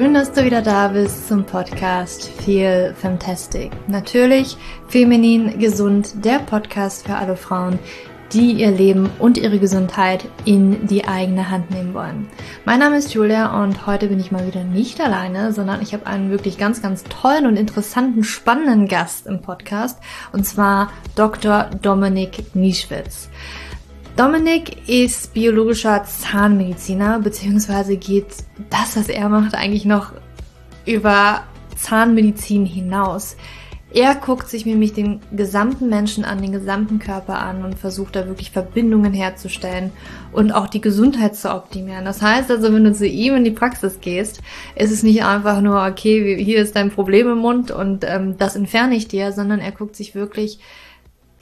Schön, dass du wieder da bist zum Podcast Feel Fantastic. Natürlich feminin gesund, der Podcast für alle Frauen, die ihr Leben und ihre Gesundheit in die eigene Hand nehmen wollen. Mein Name ist Julia und heute bin ich mal wieder nicht alleine, sondern ich habe einen wirklich ganz, ganz tollen und interessanten, spannenden Gast im Podcast und zwar Dr. Dominik Nieschwitz. Dominik ist biologischer Zahnmediziner, beziehungsweise geht das, was er macht, eigentlich noch über Zahnmedizin hinaus. Er guckt sich nämlich den gesamten Menschen an, den gesamten Körper an und versucht da wirklich Verbindungen herzustellen und auch die Gesundheit zu optimieren. Das heißt also, wenn du zu ihm in die Praxis gehst, ist es nicht einfach nur, okay, hier ist dein Problem im Mund und ähm, das entferne ich dir, sondern er guckt sich wirklich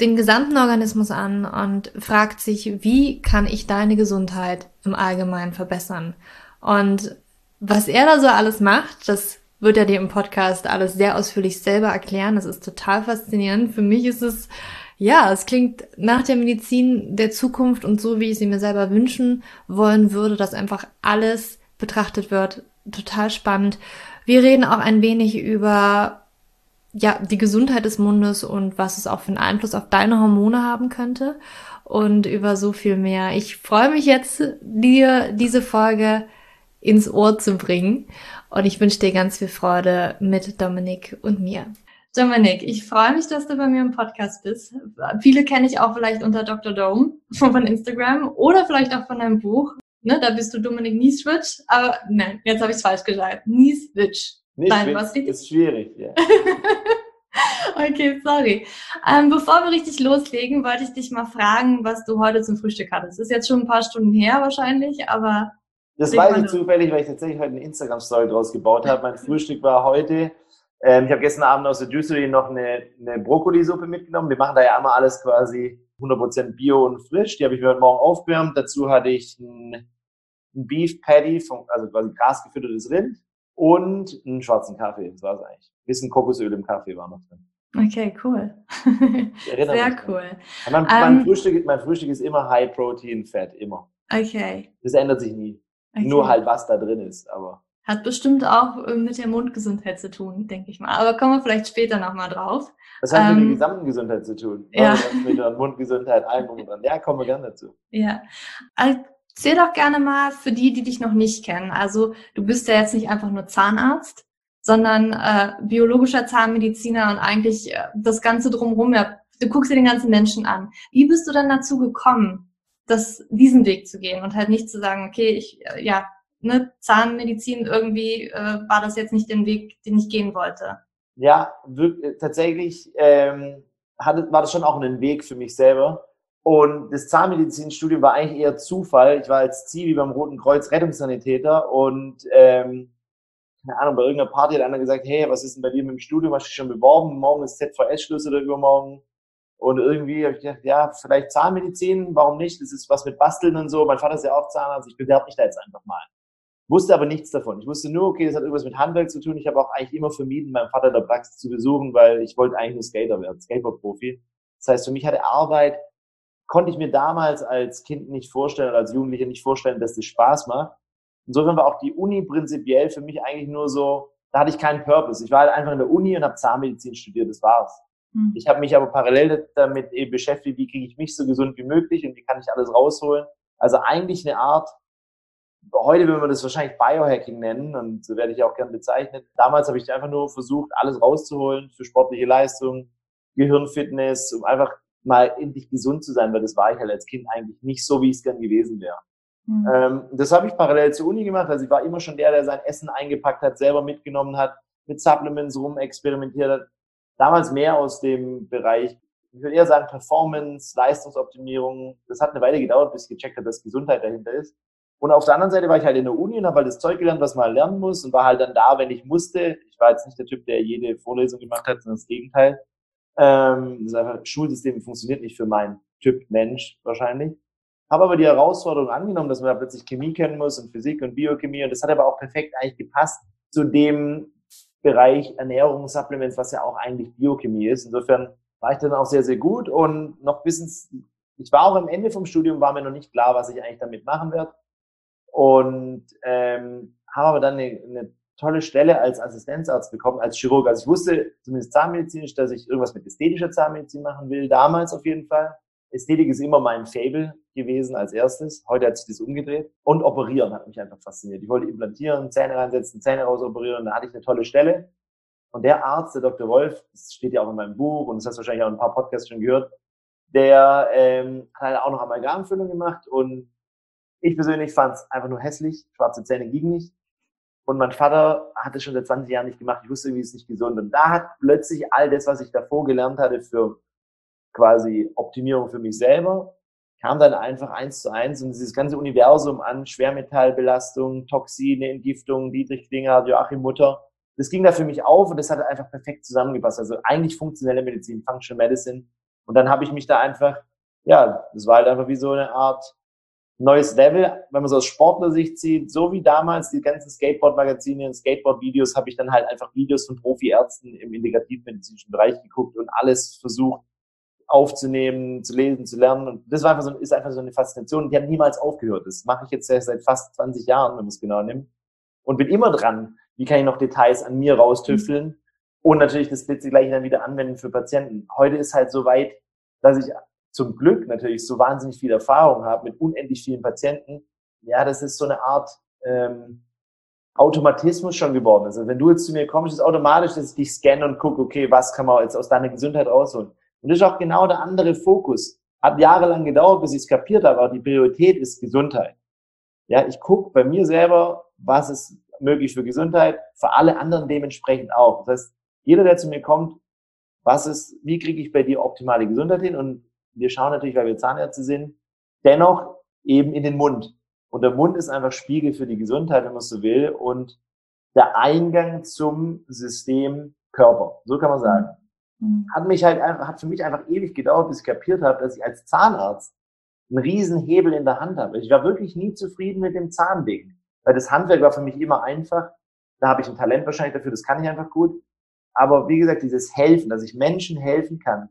den gesamten Organismus an und fragt sich, wie kann ich deine Gesundheit im Allgemeinen verbessern? Und was er da so alles macht, das wird er dir im Podcast alles sehr ausführlich selber erklären. Das ist total faszinierend. Für mich ist es, ja, es klingt nach der Medizin der Zukunft und so, wie ich sie mir selber wünschen wollen würde, dass einfach alles betrachtet wird. Total spannend. Wir reden auch ein wenig über ja, die Gesundheit des Mundes und was es auch für einen Einfluss auf deine Hormone haben könnte und über so viel mehr. Ich freue mich jetzt, dir diese Folge ins Ohr zu bringen und ich wünsche dir ganz viel Freude mit Dominik und mir. Dominik, ich freue mich, dass du bei mir im Podcast bist. Viele kenne ich auch vielleicht unter Dr. Dome von Instagram oder vielleicht auch von deinem Buch. Ne, da bist du Dominik Nieswitsch, aber nein, jetzt habe ich es falsch gesagt. Nieswitsch. Nicht Nein, was ist schwierig, ja. okay, sorry. Ähm, bevor wir richtig loslegen, wollte ich dich mal fragen, was du heute zum Frühstück hattest. Das ist jetzt schon ein paar Stunden her wahrscheinlich, aber. Das weiß ich zufällig, weil ich tatsächlich heute eine Instagram-Story draus gebaut habe. Mein Frühstück war heute. Ähm, ich habe gestern Abend aus der Juicery noch eine, eine Brokkolisuppe mitgenommen. Wir machen da ja immer alles quasi 100% bio und frisch. Die habe ich mir heute Morgen aufgewärmt. Dazu hatte ich ein, ein Beef Patty, vom, also quasi grasgefüttertes Rind und einen schwarzen Kaffee. Das war es eigentlich. Ein bisschen Kokosöl im Kaffee war noch drin. Okay, cool. Sehr cool. Mein, mein, um, Frühstück, mein Frühstück ist immer High Protein Fett, immer. Okay. Das ändert sich nie. Okay. Nur halt, was da drin ist, aber. Hat bestimmt auch äh, mit der Mundgesundheit zu tun, denke ich mal. Aber kommen wir vielleicht später nochmal drauf. Das hat ähm, mit der gesamten Gesundheit zu tun. Ja. Also mit der Mundgesundheit, allem und dran. Ja, kommen wir gerne dazu. Ja. Erzähl doch gerne mal für die, die dich noch nicht kennen. Also du bist ja jetzt nicht einfach nur Zahnarzt, sondern äh, biologischer Zahnmediziner und eigentlich äh, das Ganze drumherum. Ja, du guckst dir den ganzen Menschen an. Wie bist du dann dazu gekommen, das, diesen Weg zu gehen und halt nicht zu sagen, okay, ich, äh, ja, ne, Zahnmedizin irgendwie äh, war das jetzt nicht den Weg, den ich gehen wollte? Ja, wirklich, tatsächlich ähm, hatte, war das schon auch ein Weg für mich selber und das Zahnmedizinstudium war eigentlich eher Zufall. Ich war als Zivi beim Roten Kreuz Rettungssanitäter und ähm, keine Ahnung, bei irgendeiner Party hat einer gesagt, hey, was ist denn bei dir mit dem Studium? Hast du dich schon beworben? Morgen ist ZVS-Schluss oder übermorgen? Und irgendwie habe ich gedacht, ja, vielleicht Zahnmedizin, warum nicht? Das ist was mit Basteln und so. Mein Vater ist ja auch Zahnarzt, ich bewerbe mich da jetzt einfach mal. Wusste aber nichts davon. Ich wusste nur, okay, das hat irgendwas mit Handwerk zu tun. Ich habe auch eigentlich immer vermieden, meinen Vater in der Praxis zu besuchen, weil ich wollte eigentlich nur Skater werden, Skateboard-Profi. Das heißt, für mich hatte Arbeit konnte ich mir damals als Kind nicht vorstellen oder als Jugendlicher nicht vorstellen, dass das Spaß macht. Insofern war auch die Uni prinzipiell für mich eigentlich nur so, da hatte ich keinen Purpose. Ich war halt einfach in der Uni und habe Zahnmedizin studiert, das war's. Mhm. Ich habe mich aber parallel damit eben beschäftigt, wie kriege ich mich so gesund wie möglich und wie kann ich alles rausholen. Also eigentlich eine Art, heute würde man das wahrscheinlich Biohacking nennen und so werde ich auch gern bezeichnet. Damals habe ich einfach nur versucht, alles rauszuholen für sportliche Leistung, Gehirnfitness, um einfach mal endlich gesund zu sein, weil das war ich halt als Kind eigentlich nicht so, wie es gern gewesen wäre. Mhm. Ähm, das habe ich parallel zur Uni gemacht. Also ich war immer schon der, der sein Essen eingepackt hat, selber mitgenommen hat, mit Supplements rumexperimentiert hat. Damals mehr aus dem Bereich, ich würde eher sagen Performance, Leistungsoptimierung. Das hat eine Weile gedauert, bis ich gecheckt habe, dass Gesundheit dahinter ist. Und auf der anderen Seite war ich halt in der Uni und habe halt das Zeug gelernt, was man halt lernen muss und war halt dann da, wenn ich musste. Ich war jetzt nicht der Typ, der jede Vorlesung gemacht hat, sondern das Gegenteil. Ähm, das einfach, Schulsystem funktioniert nicht für meinen Typ Mensch wahrscheinlich. Habe aber die Herausforderung angenommen, dass man da plötzlich Chemie kennen muss und Physik und Biochemie. Und das hat aber auch perfekt eigentlich gepasst zu dem Bereich Ernährung, Supplements, was ja auch eigentlich Biochemie ist. Insofern war ich dann auch sehr, sehr gut und noch bis ins, ich war auch am Ende vom Studium, war mir noch nicht klar, was ich eigentlich damit machen werde. Und ähm, habe aber dann eine, eine tolle Stelle als Assistenzarzt bekommen, als Chirurg. Also ich wusste zumindest zahnmedizinisch, dass ich irgendwas mit ästhetischer Zahnmedizin machen will, damals auf jeden Fall. Ästhetik ist immer mein Fable gewesen als erstes. Heute hat sich das umgedreht. Und operieren hat mich einfach fasziniert. Ich wollte implantieren, Zähne reinsetzen, Zähne rausoperieren. Da hatte ich eine tolle Stelle. Und der Arzt, der Dr. Wolf, das steht ja auch in meinem Buch und das hast du wahrscheinlich auch in ein paar Podcasts schon gehört, der ähm, hat halt auch noch Amalgamfüllung gemacht und ich persönlich fand es einfach nur hässlich. Schwarze Zähne gingen nicht. Und mein Vater hat es schon seit 20 Jahren nicht gemacht. Ich wusste irgendwie, es nicht gesund. Und da hat plötzlich all das, was ich davor gelernt hatte für quasi Optimierung für mich selber, kam dann einfach eins zu eins und dieses ganze Universum an Schwermetallbelastung, Toxine, Entgiftung, Dietrich Klinger, Joachim Mutter, das ging da für mich auf und das hat einfach perfekt zusammengepasst. Also eigentlich funktionelle Medizin, Functional Medicine. Und dann habe ich mich da einfach, ja, das war halt einfach wie so eine Art neues Level, wenn man so aus Sportler-Sicht sieht, so wie damals die ganzen Skateboard-Magazine und Skateboard-Videos, habe ich dann halt einfach Videos von Profi-Ärzten im integrativmedizinischen Bereich geguckt und alles versucht aufzunehmen, zu lesen, zu lernen. Und das war einfach so, ist einfach so eine Faszination. Die hat niemals aufgehört. Das mache ich jetzt seit fast 20 Jahren, wenn man es genau nimmt. Und bin immer dran, wie kann ich noch Details an mir raustüffeln und natürlich das Blitze gleich dann wieder anwenden für Patienten. Heute ist halt so weit, dass ich zum Glück natürlich so wahnsinnig viel Erfahrung habe mit unendlich vielen Patienten. Ja, das ist so eine Art ähm, Automatismus schon geworden. Also wenn du jetzt zu mir kommst, ist automatisch, dass ich dich scanne und gucke, okay, was kann man jetzt aus deiner Gesundheit rausholen. Und das ist auch genau der andere Fokus. Hat jahrelang gedauert, bis ich es kapiert habe, aber die Priorität ist Gesundheit. Ja, ich gucke bei mir selber, was ist möglich für Gesundheit, für alle anderen dementsprechend auch. Das heißt, jeder, der zu mir kommt, was ist, wie kriege ich bei dir optimale Gesundheit hin? Und wir schauen natürlich, weil wir Zahnärzte sind, dennoch eben in den Mund. Und der Mund ist einfach Spiegel für die Gesundheit, wenn man so will, und der Eingang zum System Körper. So kann man sagen. Mhm. Hat mich halt einfach, hat für mich einfach ewig gedauert, bis ich kapiert habe, dass ich als Zahnarzt einen riesen Hebel in der Hand habe. Ich war wirklich nie zufrieden mit dem Zahnding. Weil das Handwerk war für mich immer einfach. Da habe ich ein Talent wahrscheinlich dafür, das kann ich einfach gut. Aber wie gesagt, dieses Helfen, dass ich Menschen helfen kann,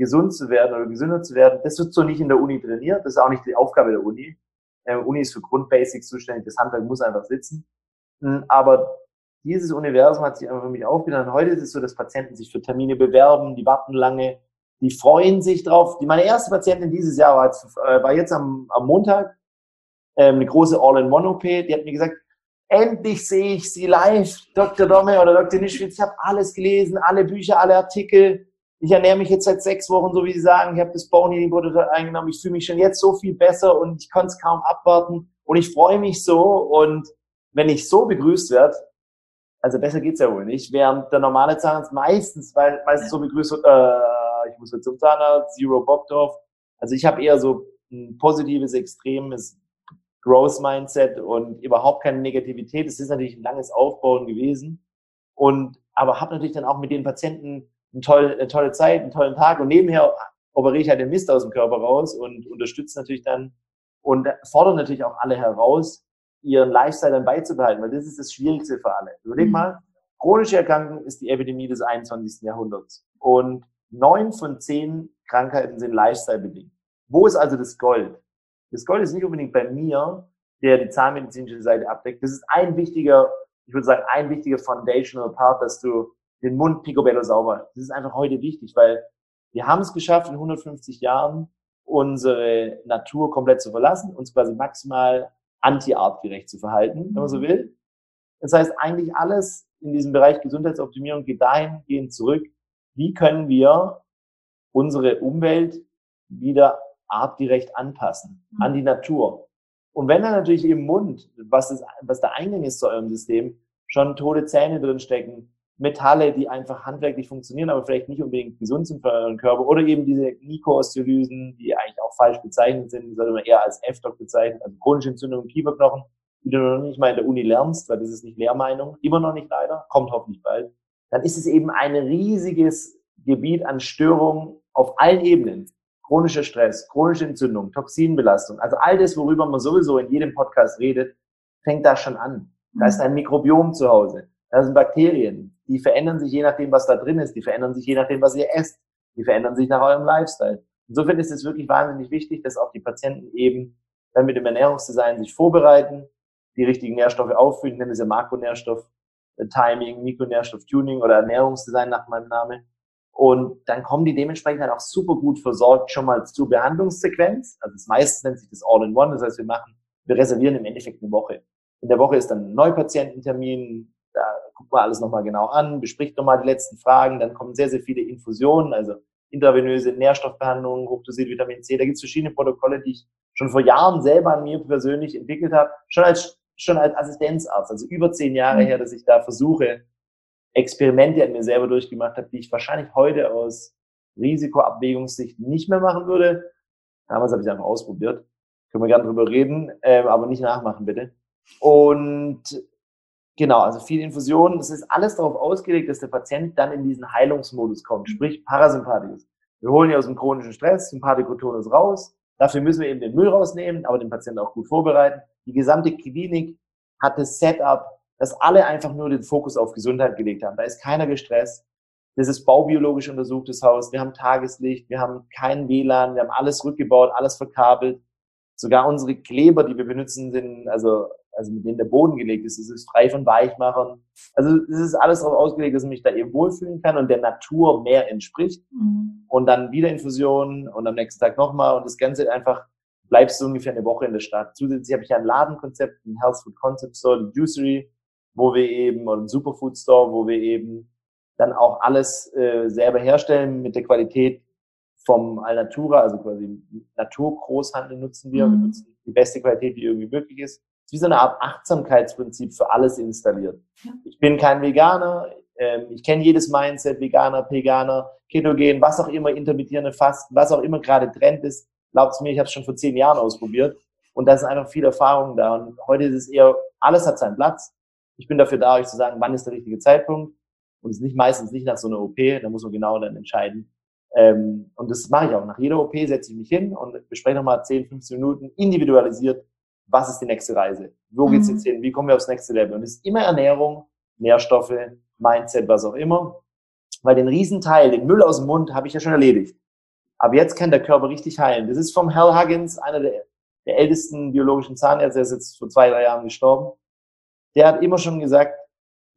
gesund zu werden oder gesünder zu werden, das wird so nicht in der Uni trainiert. Das ist auch nicht die Aufgabe der Uni. Äh, Uni ist für Grundbasics zuständig, das Handwerk muss einfach sitzen. Hm, aber dieses Universum hat sich einfach für mich aufgetan. Heute ist es so, dass Patienten sich für Termine bewerben, die warten lange, die freuen sich drauf. Die, meine erste Patientin dieses Jahr war jetzt, äh, war jetzt am, am Montag ähm, eine große All-in-One-OP, die hat mir gesagt, endlich sehe ich sie live, Dr. Domme oder Dr. Nischwitz, ich habe alles gelesen, alle Bücher, alle Artikel. Ich ernähre mich jetzt seit sechs Wochen, so wie Sie sagen. Ich habe das Bone Healing Protokoll eingenommen. Ich fühle mich schon jetzt so viel besser und ich konnte es kaum abwarten. Und ich freue mich so. Und wenn ich so begrüßt werde, also besser geht's ja wohl nicht, während der normale Zahnarzt meistens, weil meistens so begrüßt wird, äh, ich muss jetzt zum Zahnarzt, Zero Bock drauf. Also ich habe eher so ein positives, extremes Growth Mindset und überhaupt keine Negativität. Es ist natürlich ein langes Aufbauen gewesen. Und, aber habe natürlich dann auch mit den Patienten eine tolle, eine tolle Zeit, einen tollen Tag und nebenher operiere ich halt den Mist aus dem Körper raus und unterstütze natürlich dann und fordere natürlich auch alle heraus, ihren Lifestyle dann beizubehalten, weil das ist das Schwierigste für alle. Überleg mhm. mal, chronische Erkrankung ist die Epidemie des 21. Jahrhunderts und neun von zehn Krankheiten sind Lifestyle-bedingt. Wo ist also das Gold? Das Gold ist nicht unbedingt bei mir, der die zahnmedizinische Seite abdeckt. Das ist ein wichtiger, ich würde sagen, ein wichtiger foundational Part, dass du den Mund picobello sauber. Das ist einfach heute wichtig, weil wir haben es geschafft, in 150 Jahren unsere Natur komplett zu verlassen, uns quasi maximal anti-artgerecht zu verhalten, wenn man so mhm. will. Das heißt, eigentlich alles in diesem Bereich Gesundheitsoptimierung geht dahingehend zurück, wie können wir unsere Umwelt wieder artgerecht anpassen mhm. an die Natur. Und wenn dann natürlich im Mund, was, ist, was der Eingang ist zu eurem System, schon tote Zähne drinstecken, Metalle, die einfach handwerklich funktionieren, aber vielleicht nicht unbedingt gesund sind für euren Körper, oder eben diese Nikoosteolysen, die eigentlich auch falsch bezeichnet sind, die sollte man eher als F-Doc bezeichnen, also chronische Entzündung im Kieferknochen, die du noch nicht mal in der Uni lernst, weil das ist nicht Lehrmeinung, immer noch nicht leider, kommt hoffentlich bald, dann ist es eben ein riesiges Gebiet an Störungen auf allen Ebenen. Chronischer Stress, chronische Entzündung, Toxinbelastung, also all das, worüber man sowieso in jedem Podcast redet, fängt da schon an. Da ist ein Mikrobiom zu Hause, da sind Bakterien, die verändern sich je nachdem, was da drin ist, die verändern sich je nachdem, was ihr esst, die verändern sich nach eurem Lifestyle. Insofern ist es wirklich wahnsinnig wichtig, dass auch die Patienten eben dann mit dem Ernährungsdesign sich vorbereiten, die richtigen Nährstoffe auffüllen, nennen es ja Makronährstoff, Timing, Mikronährstoff-Tuning oder Ernährungsdesign nach meinem Namen. Und dann kommen die dementsprechend halt auch super gut versorgt schon mal zur Behandlungssequenz. Also das meiste nennt sich das All-in-One. Das heißt, wir machen, wir reservieren im Endeffekt eine Woche. In der Woche ist dann ein Neupatiententermin. Da guckt man alles nochmal genau an, bespricht nochmal die letzten Fragen. Dann kommen sehr, sehr viele Infusionen, also intravenöse Nährstoffbehandlung, Hochdosit Vitamin C. Da gibt es verschiedene Protokolle, die ich schon vor Jahren selber an mir persönlich entwickelt habe. Schon als, schon als Assistenzarzt. Also über zehn Jahre mhm. her, dass ich da versuche, Experimente an mir selber durchgemacht habe, die ich wahrscheinlich heute aus Risikoabwägungssicht nicht mehr machen würde. Damals habe ich es einfach ausprobiert. Können wir gerne drüber reden, ähm, aber nicht nachmachen, bitte. Und genau, also viel Infusion. Das ist alles darauf ausgelegt, dass der Patient dann in diesen Heilungsmodus kommt, sprich Parasympathikus. Wir holen ihn aus dem chronischen Stress, Sympathikotonus raus. Dafür müssen wir eben den Müll rausnehmen, aber den Patienten auch gut vorbereiten. Die gesamte Klinik hat das Setup dass alle einfach nur den Fokus auf Gesundheit gelegt haben. Da ist keiner gestresst. Das ist baubiologisch untersuchtes Haus. Wir haben Tageslicht, wir haben kein WLAN, wir haben alles rückgebaut, alles verkabelt. Sogar unsere Kleber, die wir benutzen, sind, also, also mit denen der Boden gelegt ist, es ist frei von Weichmachern. Also es ist alles darauf ausgelegt, dass ich mich da eben wohlfühlen kann und der Natur mehr entspricht. Mhm. Und dann wieder Infusion und am nächsten Tag nochmal und das Ganze einfach bleibst du ungefähr eine Woche in der Stadt. Zusätzlich habe ich ein Ladenkonzept, ein Health Food Concept Store, die Juicery, wo wir eben, oder ein Superfood Store, wo wir eben dann auch alles äh, selber herstellen mit der Qualität vom Alnatura, also quasi Naturgroßhandel nutzen wir. Mhm. Wir nutzen die beste Qualität, die irgendwie möglich ist. Ist wie so eine Art Achtsamkeitsprinzip für alles installiert. Ja. Ich bin kein Veganer, ähm, ich kenne jedes Mindset, Veganer, Veganer, Ketogen, was auch immer, intermittierende Fasten, was auch immer gerade Trend ist. Glaubt's mir, ich habe es schon vor zehn Jahren ausprobiert und da ist einfach viel Erfahrung da. Und heute ist es eher, alles hat seinen Platz. Ich bin dafür da, euch zu sagen, wann ist der richtige Zeitpunkt. Und es ist nicht meistens nicht nach so einer OP, da muss man genau dann entscheiden. Ähm, und das mache ich auch. Nach jeder OP setze ich mich hin und bespreche nochmal 10, 15 Minuten individualisiert, was ist die nächste Reise? Wo geht's mhm. jetzt hin? Wie kommen wir aufs nächste Level? Und es ist immer Ernährung, Nährstoffe, Mindset, was auch immer. Weil den Riesenteil, den Müll aus dem Mund, habe ich ja schon erledigt. Aber jetzt kann der Körper richtig heilen. Das ist vom Hal Huggins, einer der, der ältesten biologischen Zahnärzte, der ist jetzt vor zwei, drei Jahren gestorben der hat immer schon gesagt,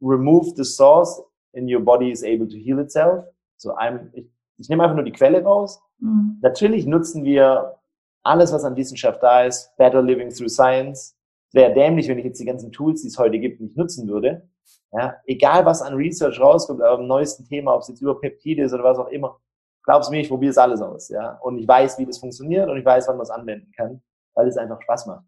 remove the source and your body is able to heal itself. So I'm, ich, ich nehme einfach nur die Quelle raus. Mhm. Natürlich nutzen wir alles, was an Wissenschaft da ist, better living through science. Wäre dämlich, wenn ich jetzt die ganzen Tools, die es heute gibt, nicht nutzen würde. Ja, egal was an Research rauskommt, am neuesten Thema, ob es jetzt über Peptide ist oder was auch immer, glaub's mir, ich probiere es alles aus, ja. Und ich weiß, wie das funktioniert und ich weiß, wann man es anwenden kann, weil es einfach Spaß macht.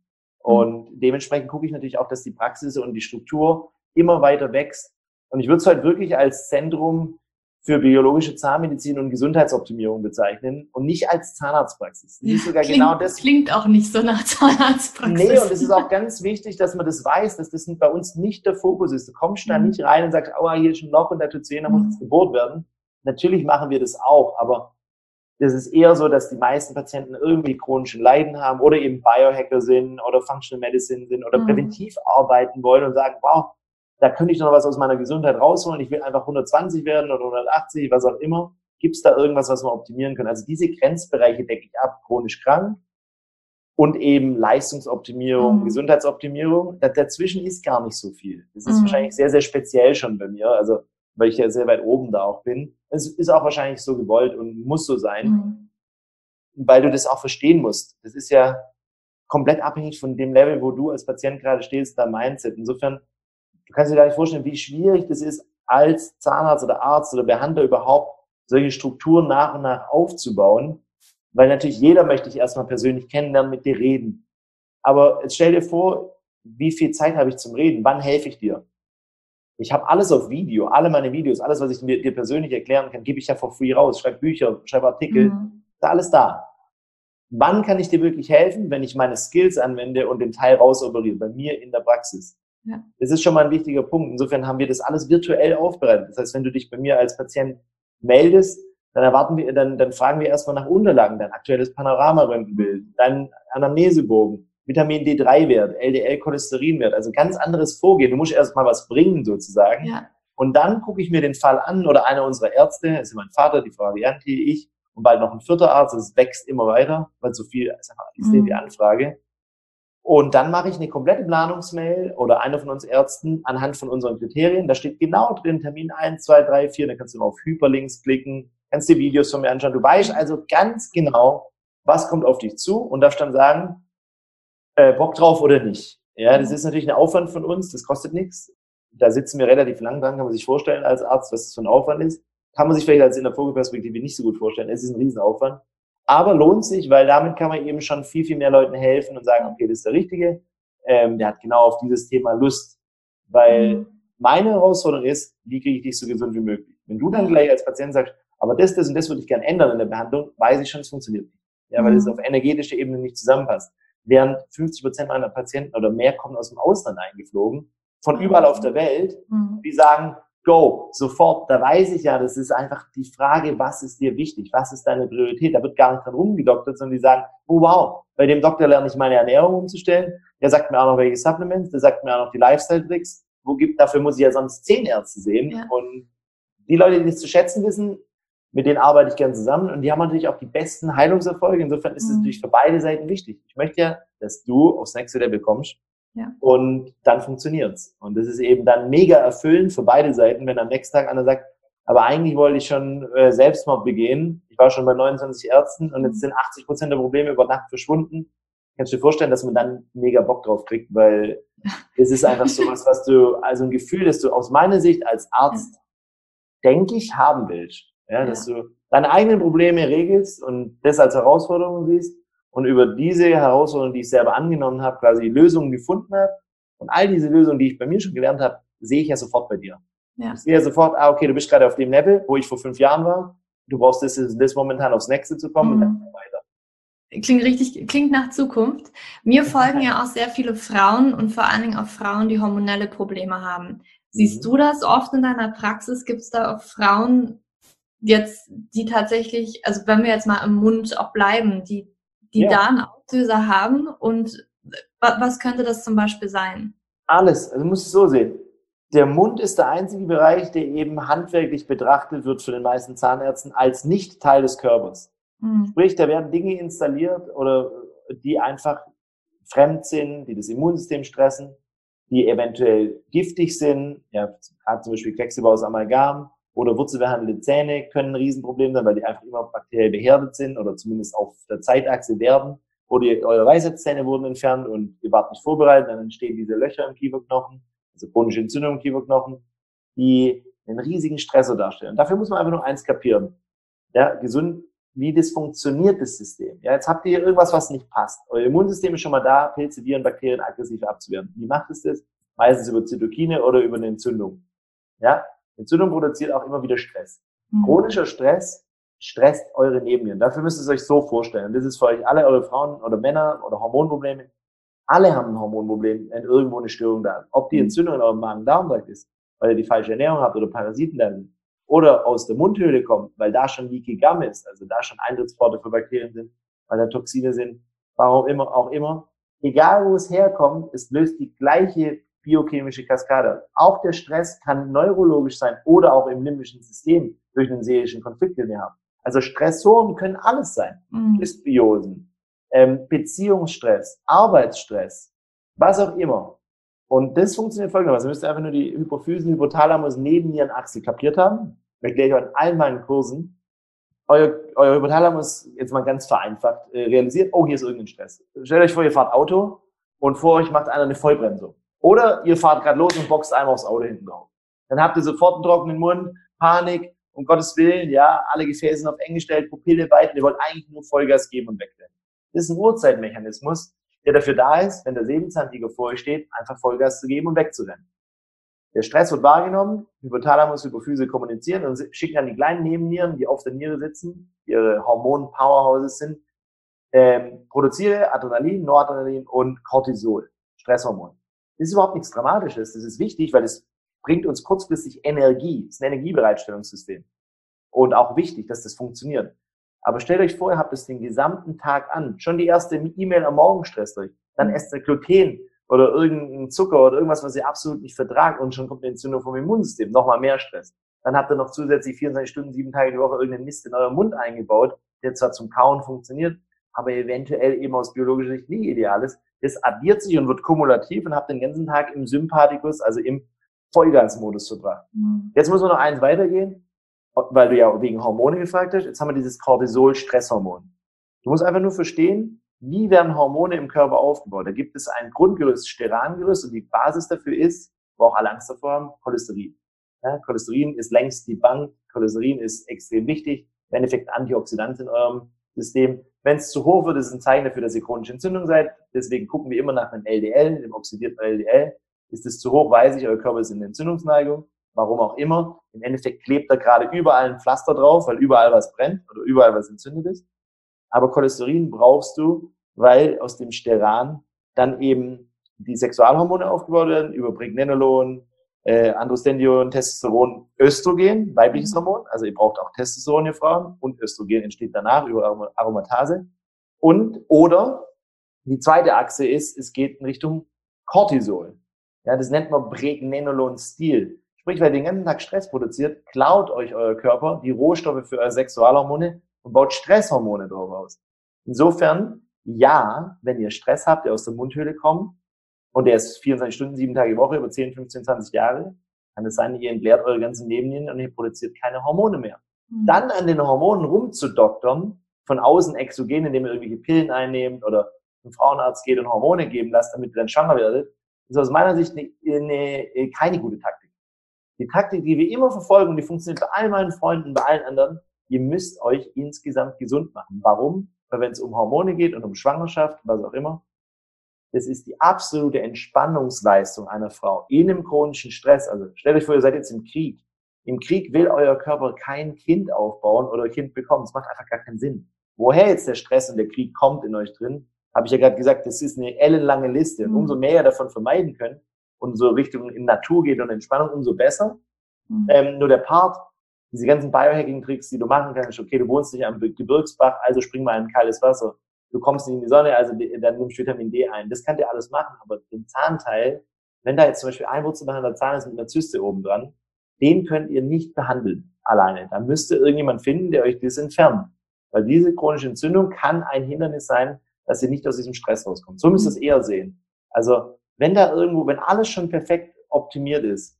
Mhm. Und dementsprechend gucke ich natürlich auch, dass die Praxis und die Struktur immer weiter wächst. Und ich würde es halt wirklich als Zentrum für biologische Zahnmedizin und Gesundheitsoptimierung bezeichnen und nicht als Zahnarztpraxis. Das ist sogar klingt, genau das. Klingt auch nicht so nach Zahnarztpraxis. Nee, und es ist auch ganz wichtig, dass man das weiß, dass das bei uns nicht der Fokus ist. Du kommst da mhm. nicht rein und sagst, oh, hier ist ein Loch und da tut da muss jetzt gebohrt werden. Natürlich machen wir das auch, aber das ist eher so, dass die meisten Patienten irgendwie chronischen Leiden haben oder eben Biohacker sind oder Functional Medicine sind oder mhm. präventiv arbeiten wollen und sagen, wow, da könnte ich noch was aus meiner Gesundheit rausholen. Ich will einfach 120 werden oder 180, was auch immer. Gibt es da irgendwas, was wir optimieren können? Also diese Grenzbereiche decke ich ab, chronisch krank und eben Leistungsoptimierung, mhm. Gesundheitsoptimierung. Dazwischen ist gar nicht so viel. Das ist mhm. wahrscheinlich sehr, sehr speziell schon bei mir. Also weil ich ja sehr weit oben da auch bin. Es ist auch wahrscheinlich so gewollt und muss so sein, mhm. weil du das auch verstehen musst. Das ist ja komplett abhängig von dem Level, wo du als Patient gerade stehst, dein Mindset. Insofern, du kannst dir gar nicht vorstellen, wie schwierig das ist, als Zahnarzt oder Arzt oder Behandler überhaupt solche Strukturen nach und nach aufzubauen, weil natürlich jeder möchte dich erstmal persönlich kennenlernen, mit dir reden. Aber jetzt stell dir vor, wie viel Zeit habe ich zum Reden? Wann helfe ich dir? Ich habe alles auf Video, alle meine Videos, alles, was ich mir, dir persönlich erklären kann, gebe ich ja for free raus. Schreibe Bücher, schreibe Artikel, mhm. ist alles da. Wann kann ich dir wirklich helfen, wenn ich meine Skills anwende und den Teil rausoperiere, bei mir in der Praxis? Ja. Das ist schon mal ein wichtiger Punkt. Insofern haben wir das alles virtuell aufbereitet. Das heißt, wenn du dich bei mir als Patient meldest, dann erwarten wir, dann, dann fragen wir erstmal nach Unterlagen, dein aktuelles Panoramaröntgenbild, dein Anamnesebogen, Vitamin D3-Wert, LDL-Cholesterinwert, also ganz anderes Vorgehen. Du musst erst mal was bringen sozusagen. Ja. Und dann gucke ich mir den Fall an oder einer unserer Ärzte, das ist mein Vater, die Frau Arianti, ich und bald noch ein vierter Arzt, das wächst immer weiter, weil so viel ist einfach extrem mhm. die Anfrage. Und dann mache ich eine komplette Planungsmail oder einer von uns Ärzten anhand von unseren Kriterien. Da steht genau drin, Termin 1, 2, 3, 4. Dann kannst du auf Hyperlinks klicken, kannst dir Videos von mir anschauen. Du weißt also ganz genau, was kommt auf dich zu und darfst dann sagen, äh, Bock drauf oder nicht. Ja, das ist natürlich ein Aufwand von uns, das kostet nichts. Da sitzen wir relativ lang dran, kann man sich vorstellen als Arzt, was das für ein Aufwand ist. Kann man sich vielleicht als in der Vogelperspektive nicht so gut vorstellen. Es ist ein Riesenaufwand. Aber lohnt sich, weil damit kann man eben schon viel, viel mehr Leuten helfen und sagen, okay, das ist der Richtige. Ähm, der hat genau auf dieses Thema Lust. Weil mhm. meine Herausforderung ist, wie kriege ich dich so gesund wie möglich? Wenn du dann gleich als Patient sagst, aber das, das und das würde ich gerne ändern in der Behandlung, weiß ich schon, es funktioniert nicht. Ja, weil es mhm. auf energetischer Ebene nicht zusammenpasst. Während 50 Prozent meiner Patienten oder mehr kommen aus dem Ausland eingeflogen, von überall auf der Welt, mhm. die sagen, go, sofort, da weiß ich ja, das ist einfach die Frage, was ist dir wichtig, was ist deine Priorität, da wird gar nicht dran rumgedoktert, sondern die sagen, oh wow, bei dem Doktor lerne ich meine Ernährung umzustellen, der sagt mir auch noch welche Supplements, der sagt mir auch noch die Lifestyle-Tricks, wo gibt, dafür muss ich ja sonst zehn Ärzte sehen. Ja. und die Leute, die das zu schätzen wissen, mit denen arbeite ich gern zusammen. Und die haben natürlich auch die besten Heilungserfolge. Insofern ist es mhm. natürlich für beide Seiten wichtig. Ich möchte ja, dass du aufs nächste Level kommst ja. und dann funktioniert's. Und das ist eben dann mega erfüllend für beide Seiten, wenn am nächsten Tag einer sagt, aber eigentlich wollte ich schon äh, Selbstmord begehen. Ich war schon bei 29 Ärzten und jetzt mhm. sind 80 Prozent der Probleme über Nacht verschwunden. Kannst du dir vorstellen, dass man dann mega Bock drauf kriegt, weil es ist einfach so was, was du, also ein Gefühl, dass du aus meiner Sicht als Arzt, denke ich, haben willst. Ja, ja. dass du deine eigenen Probleme regelst und das als Herausforderung siehst und über diese Herausforderung, die ich selber angenommen habe, quasi Lösungen gefunden habe. Und all diese Lösungen, die ich bei mir schon gelernt habe, sehe ich ja sofort bei dir. Ja. Ich sehe ja sofort, ah, okay, du bist gerade auf dem Level, wo ich vor fünf Jahren war. Du brauchst das, das momentan aufs nächste zu kommen mhm. und dann weiter. Klingt richtig, klingt nach Zukunft. Mir folgen ja auch sehr viele Frauen und vor allen Dingen auch Frauen, die hormonelle Probleme haben. Siehst mhm. du das oft in deiner Praxis? Gibt es da auch Frauen, jetzt, die tatsächlich, also wenn wir jetzt mal im Mund auch bleiben, die, die ja. da einen Auslöser haben und was könnte das zum Beispiel sein? Alles, also muss es so sehen. Der Mund ist der einzige Bereich, der eben handwerklich betrachtet wird für den meisten Zahnärzten als nicht Teil des Körpers. Mhm. Sprich, da werden Dinge installiert oder die einfach fremd sind, die das Immunsystem stressen, die eventuell giftig sind, ja, gerade zum Beispiel Quecksilber aus Amalgam, oder wurzelbehandelte Zähne können ein Riesenproblem sein, weil die einfach immer bakteriell beherdet sind oder zumindest auf der Zeitachse werden. Oder eure Weisheitszähne wurden entfernt und ihr wart nicht vorbereitet, dann entstehen diese Löcher im Kieferknochen, also chronische Entzündung im Kieferknochen, die einen riesigen Stressor darstellen. Und dafür muss man einfach nur eins kapieren. Ja, gesund, wie das funktioniert, das System. Ja, jetzt habt ihr irgendwas, was nicht passt. Euer Immunsystem ist schon mal da, Pilze, Viren, Bakterien aggressiv abzuwehren. Wie macht es das? Meistens über Zytokine oder über eine Entzündung. Ja, Entzündung produziert auch immer wieder Stress. Mhm. Chronischer Stress stresst eure Nebennieren. Dafür müsst ihr es euch so vorstellen. Das ist für euch alle eure Frauen oder Männer oder Hormonprobleme. Alle haben ein Hormonproblem, wenn irgendwo eine Störung da ist. Ob die mhm. Entzündung in eurem Magen-Darm-Trakt ist, weil ihr die falsche Ernährung habt oder Parasiten da sind, oder aus der Mundhöhle kommt, weil da schon Leaky Gum ist, also da schon Eintrittspforte für Bakterien sind, weil da Toxine sind, warum immer, auch immer. Egal wo es herkommt, es löst die gleiche biochemische Kaskade. Auch der Stress kann neurologisch sein oder auch im limbischen System durch einen seelischen Konflikt, den wir haben. Also Stressoren können alles sein. Mhm. Dysbiosen, ähm, Beziehungsstress, Arbeitsstress, was auch immer. Und das funktioniert folgendermaßen. Ihr müsst einfach nur die Hypophysen, Hypothalamus, Nebennierenachse kapiert haben. Erkläre ich euch in allen meinen Kursen. Euer, euer Hypothalamus, jetzt mal ganz vereinfacht, äh, realisiert, oh, hier ist irgendein Stress. Stellt euch vor, ihr fahrt Auto und vor euch macht einer eine Vollbremsung. Oder ihr fahrt gerade los und boxt einmal aufs Auto hinten drauf. Dann habt ihr sofort einen trockenen Mund, Panik, um Gottes Willen, ja, alle Gefäße sind auf eng gestellt, Pupille weit und ihr wollt eigentlich nur Vollgas geben und wegrennen. Das ist ein Uhrzeitmechanismus, der dafür da ist, wenn der Säbelzahntiger vor euch steht, einfach Vollgas zu geben und wegzurennen. Der Stress wird wahrgenommen, Hypothalamus, Hypophyse kommunizieren und schicken dann die kleinen Nebennieren, die auf der Niere sitzen, ihre Hormon-Powerhouses sind, ähm, produziere Adrenalin, Noradrenalin und Cortisol, Stresshormon. Das ist überhaupt nichts Dramatisches. Das ist wichtig, weil es bringt uns kurzfristig Energie. Das ist ein Energiebereitstellungssystem. Und auch wichtig, dass das funktioniert. Aber stellt euch vor, ihr habt es den gesamten Tag an. Schon die erste E-Mail am Morgen stresst euch. Dann esst ihr Gluten oder irgendeinen Zucker oder irgendwas, was ihr absolut nicht vertragt und schon kommt eine Entzündung vom Immunsystem. Nochmal mehr Stress. Dann habt ihr noch zusätzlich 24 Stunden, sieben Tage die Woche irgendeinen Mist in eurem Mund eingebaut, der zwar zum Kauen funktioniert, aber eventuell eben aus biologischer Sicht nie ideal ist, das addiert sich und wird kumulativ und habt den ganzen Tag im Sympathikus, also im Vollgasmodus verbracht. Mhm. Jetzt muss man noch eins weitergehen, weil du ja wegen Hormone gefragt hast. Jetzt haben wir dieses Cortisol-Stresshormon. Du musst einfach nur verstehen, wie werden Hormone im Körper aufgebaut. Da gibt es ein Grundgerüst, Sterangerüst und die Basis dafür ist, wo auch alle Angst davor haben, Cholesterin. Ja, Cholesterin ist längst die Bank. Cholesterin ist extrem wichtig. Im Endeffekt Antioxidant in eurem System. Wenn es zu hoch wird, ist es ein Zeichen dafür, dass ihr chronische Entzündung seid. Deswegen gucken wir immer nach einem LDL, dem oxidierten LDL. Ist es zu hoch, weiß ich, euer Körper ist in Entzündungsneigung. Warum auch immer. Im Endeffekt klebt da gerade überall ein Pflaster drauf, weil überall was brennt oder überall was entzündet ist. Aber Cholesterin brauchst du, weil aus dem Steran dann eben die Sexualhormone aufgebaut werden, über Pregnenolon, äh, Androstendion, Testosteron, Östrogen, weibliches mhm. Hormon. Also ihr braucht auch Testosteron, ihr Frauen. Und Östrogen entsteht danach über Aromatase. Und, oder, die zweite Achse ist, es geht in Richtung Cortisol. Ja, das nennt man Pregnenolon-Stil. Sprich, weil ihr den ganzen Tag Stress produziert, klaut euch euer Körper die Rohstoffe für eure Sexualhormone und baut Stresshormone drauf aus. Insofern, ja, wenn ihr Stress habt, der aus der Mundhöhle kommt, und der ist 24 Stunden, sieben Tage die Woche, über 10, 15, 20 Jahre, kann es sein, ihr entleert eure ganzen Nebennieren und ihr produziert keine Hormone mehr. Mhm. Dann an den Hormonen rumzudoktern, von außen exogen, indem ihr irgendwelche Pillen einnehmt oder zum Frauenarzt geht und Hormone geben lasst, damit ihr dann schwanger werdet, ist aus meiner Sicht eine, eine, keine gute Taktik. Die Taktik, die wir immer verfolgen, und die funktioniert bei all meinen Freunden, bei allen anderen, ihr müsst euch insgesamt gesund machen. Warum? Weil wenn es um Hormone geht und um Schwangerschaft, was auch immer, das ist die absolute Entspannungsleistung einer Frau in einem chronischen Stress. Also stellt euch vor, ihr seid jetzt im Krieg. Im Krieg will euer Körper kein Kind aufbauen oder Kind bekommen. Das macht einfach gar keinen Sinn. Woher jetzt der Stress und der Krieg kommt in euch drin, habe ich ja gerade gesagt, das ist eine ellenlange Liste. Und mhm. umso mehr ihr davon vermeiden könnt und so Richtung in Natur geht und Entspannung, umso besser. Mhm. Ähm, nur der Part, diese ganzen Biohacking-Tricks, die du machen kannst, okay, du wohnst nicht am Gebirgsbach, also spring mal in kaltes Wasser du kommst nicht in die Sonne, also dann nimmst du Vitamin D ein. Das kann dir alles machen, aber den Zahnteil, wenn da jetzt zum Beispiel ein wurzelbehandelter Zahn ist mit einer Zyste oben dran, den könnt ihr nicht behandeln alleine. Da müsste irgendjemand finden, der euch das entfernt. Weil diese chronische Entzündung kann ein Hindernis sein, dass ihr nicht aus diesem Stress rauskommt. So müsst ihr es eher sehen. Also, wenn da irgendwo, wenn alles schon perfekt optimiert ist,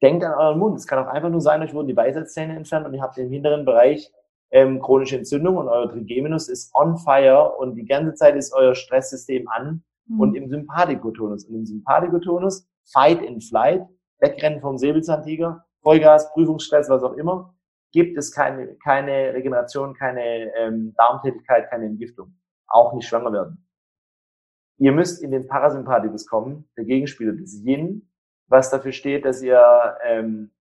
denkt an euren Mund. Es kann auch einfach nur sein, euch wurden die Weisheitszähne entfernt und ihr habt den hinteren Bereich ähm, chronische Entzündung und euer Trigeminus ist on fire und die ganze Zeit ist euer Stresssystem an mhm. und im Sympathikotonus. Und im Sympathikotonus, Fight in Flight, Wegrennen vom Säbelzahntiger, Vollgas, Prüfungsstress, was auch immer, gibt es keine, keine Regeneration, keine ähm, Darmtätigkeit, keine Entgiftung. Auch nicht schwanger werden. Ihr müsst in den Parasympathikus kommen, der Gegenspieler des Yin, was dafür steht, dass ihr ähm,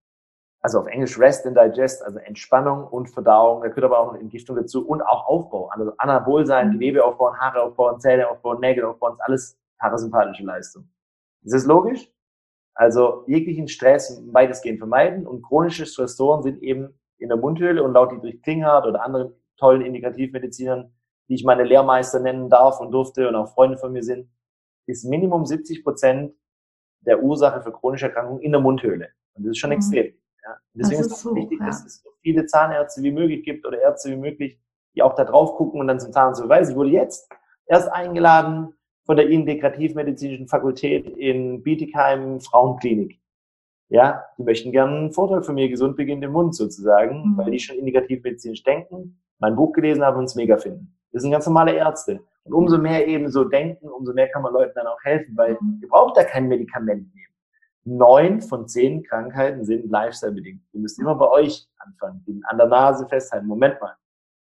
also auf Englisch Rest and Digest, also Entspannung und Verdauung. Da gehört aber auch noch Entgiftung dazu und auch Aufbau. Also Anabol sein, mhm. Gewebe aufbauen, Haare aufbauen, Zähne aufbauen, Nägel aufbauen, ist alles parasympathische Leistung. Ist das logisch? Also jeglichen Stress weitestgehend vermeiden und chronische Stressoren sind eben in der Mundhöhle und laut Dietrich Klinghardt oder anderen tollen Integrativmedizinern, die ich meine Lehrmeister nennen darf und durfte und auch Freunde von mir sind, ist Minimum 70 Prozent der Ursache für chronische Erkrankungen in der Mundhöhle. Und das ist schon mhm. extrem. Ja. Deswegen ist es so, wichtig, ja. dass es so viele Zahnärzte wie möglich gibt oder Ärzte wie möglich, die auch da drauf gucken und dann zum Zahnarzt beweisen. Ich wurde jetzt erst eingeladen von der Integrativmedizinischen Fakultät in Bietigheim Frauenklinik. Ja, die möchten gerne einen Vortrag von mir, gesund beginnt im Mund sozusagen, mhm. weil die schon integrativmedizinisch denken, mein Buch gelesen haben und es mega finden. Das sind ganz normale Ärzte. Und umso mehr eben so denken, umso mehr kann man Leuten dann auch helfen, weil mhm. ihr braucht da kein Medikament nehmen neun von zehn Krankheiten sind lifestyle-bedingt. Ihr müsst immer bei euch anfangen, an der Nase festhalten. Moment mal.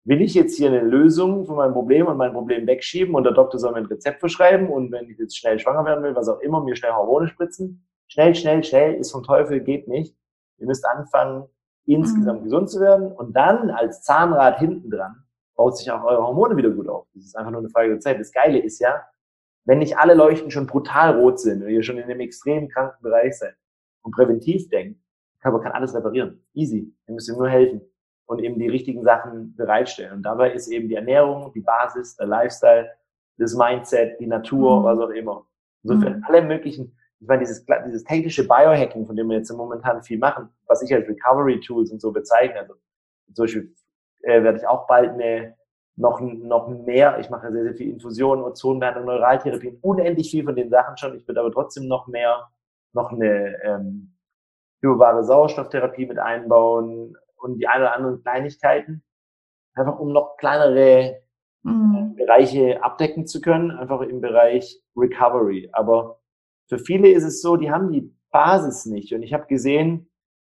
Will ich jetzt hier eine Lösung für mein Problem und mein Problem wegschieben und der Doktor soll mir ein Rezept verschreiben und wenn ich jetzt schnell schwanger werden will, was auch immer, mir schnell Hormone spritzen? Schnell, schnell, schnell ist vom Teufel, geht nicht. Ihr müsst anfangen, insgesamt mhm. gesund zu werden und dann als Zahnrad hinten dran baut sich auch eure Hormone wieder gut auf. Das ist einfach nur eine Frage der Zeit. Das Geile ist ja, wenn nicht alle Leuchten schon brutal rot sind und ihr schon in einem extrem kranken Bereich seid und präventiv denkt, der Körper kann alles reparieren. Easy. Ihr müsst ihm nur helfen und eben die richtigen Sachen bereitstellen. Und dabei ist eben die Ernährung, die Basis, der Lifestyle, das Mindset, die Natur, mhm. was auch immer. Insofern mhm. alle möglichen, ich meine, dieses, dieses technische Biohacking, von dem wir jetzt momentan viel machen, was ich als Recovery Tools und so bezeichne, also zum Beispiel äh, werde ich auch bald eine noch, noch mehr, ich mache sehr, sehr viel Infusionen, Ozonbehandlung, Neuraltherapien, unendlich viel von den Sachen schon. Ich würde aber trotzdem noch mehr, noch eine ähm, hyperbare Sauerstofftherapie mit einbauen und die ein oder anderen Kleinigkeiten, einfach um noch kleinere mhm. Bereiche abdecken zu können, einfach im Bereich Recovery. Aber für viele ist es so, die haben die Basis nicht. Und ich habe gesehen,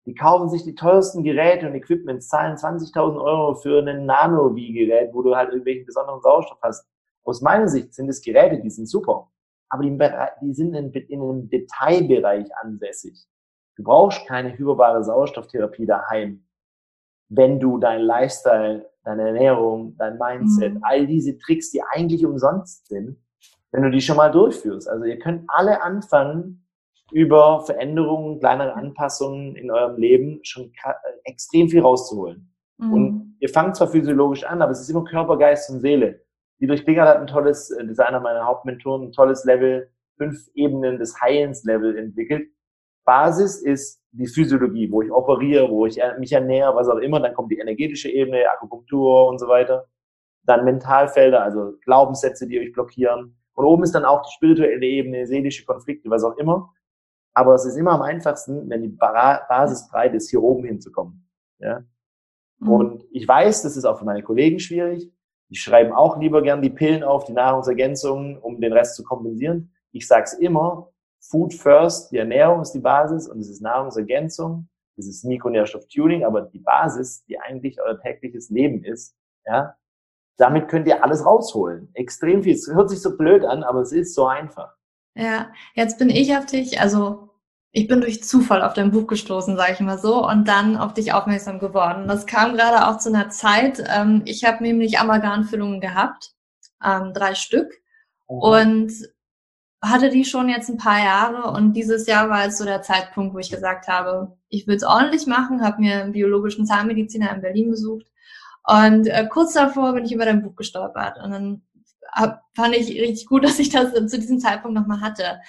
die kaufen sich die teuersten Geräte und Equipments, zahlen 20.000 Euro für ein Nano-Wie-Gerät, wo du halt irgendwelchen besonderen Sauerstoff hast. Aus meiner Sicht sind es Geräte, die sind super, aber die, die sind in, in einem Detailbereich ansässig. Du brauchst keine hyperbare Sauerstofftherapie daheim, wenn du dein Lifestyle, deine Ernährung, dein Mindset, mhm. all diese Tricks, die eigentlich umsonst sind, wenn du die schon mal durchführst. Also ihr könnt alle anfangen, über Veränderungen, kleinere Anpassungen in eurem Leben schon extrem viel rauszuholen. Mhm. Und ihr fangt zwar physiologisch an, aber es ist immer Körper, Geist und Seele. Die durch Klingert hat ein tolles, das ist einer meiner Hauptmentoren, ein tolles Level, fünf Ebenen des Heilens-Level entwickelt. Basis ist die Physiologie, wo ich operiere, wo ich mich ernähre, was auch immer. Dann kommt die energetische Ebene, Akupunktur und so weiter. Dann Mentalfelder, also Glaubenssätze, die euch blockieren. Und oben ist dann auch die spirituelle Ebene, seelische Konflikte, was auch immer. Aber es ist immer am einfachsten, wenn die Basis breit ist, hier oben hinzukommen. Ja? Mhm. Und ich weiß, das ist auch für meine Kollegen schwierig. Die schreiben auch lieber gern die Pillen auf, die Nahrungsergänzungen, um den Rest zu kompensieren. Ich sage es immer, Food first, die Ernährung ist die Basis und es ist Nahrungsergänzung, es ist Mikronährstofftuning, aber die Basis, die eigentlich euer tägliches Leben ist, ja, damit könnt ihr alles rausholen. Extrem viel. Es hört sich so blöd an, aber es ist so einfach. Ja, jetzt bin ich auf dich, also ich bin durch Zufall auf dein Buch gestoßen, sage ich mal so, und dann auf dich aufmerksam geworden. Das kam gerade auch zu einer Zeit, ähm, ich habe nämlich Amalgamfüllungen gehabt, ähm, drei Stück, oh. und hatte die schon jetzt ein paar Jahre und dieses Jahr war jetzt so der Zeitpunkt, wo ich gesagt habe, ich will es ordentlich machen, habe mir einen biologischen Zahnmediziner in Berlin besucht und äh, kurz davor bin ich über dein Buch gestolpert und dann hab, fand ich richtig gut, dass ich das zu diesem Zeitpunkt nochmal hatte.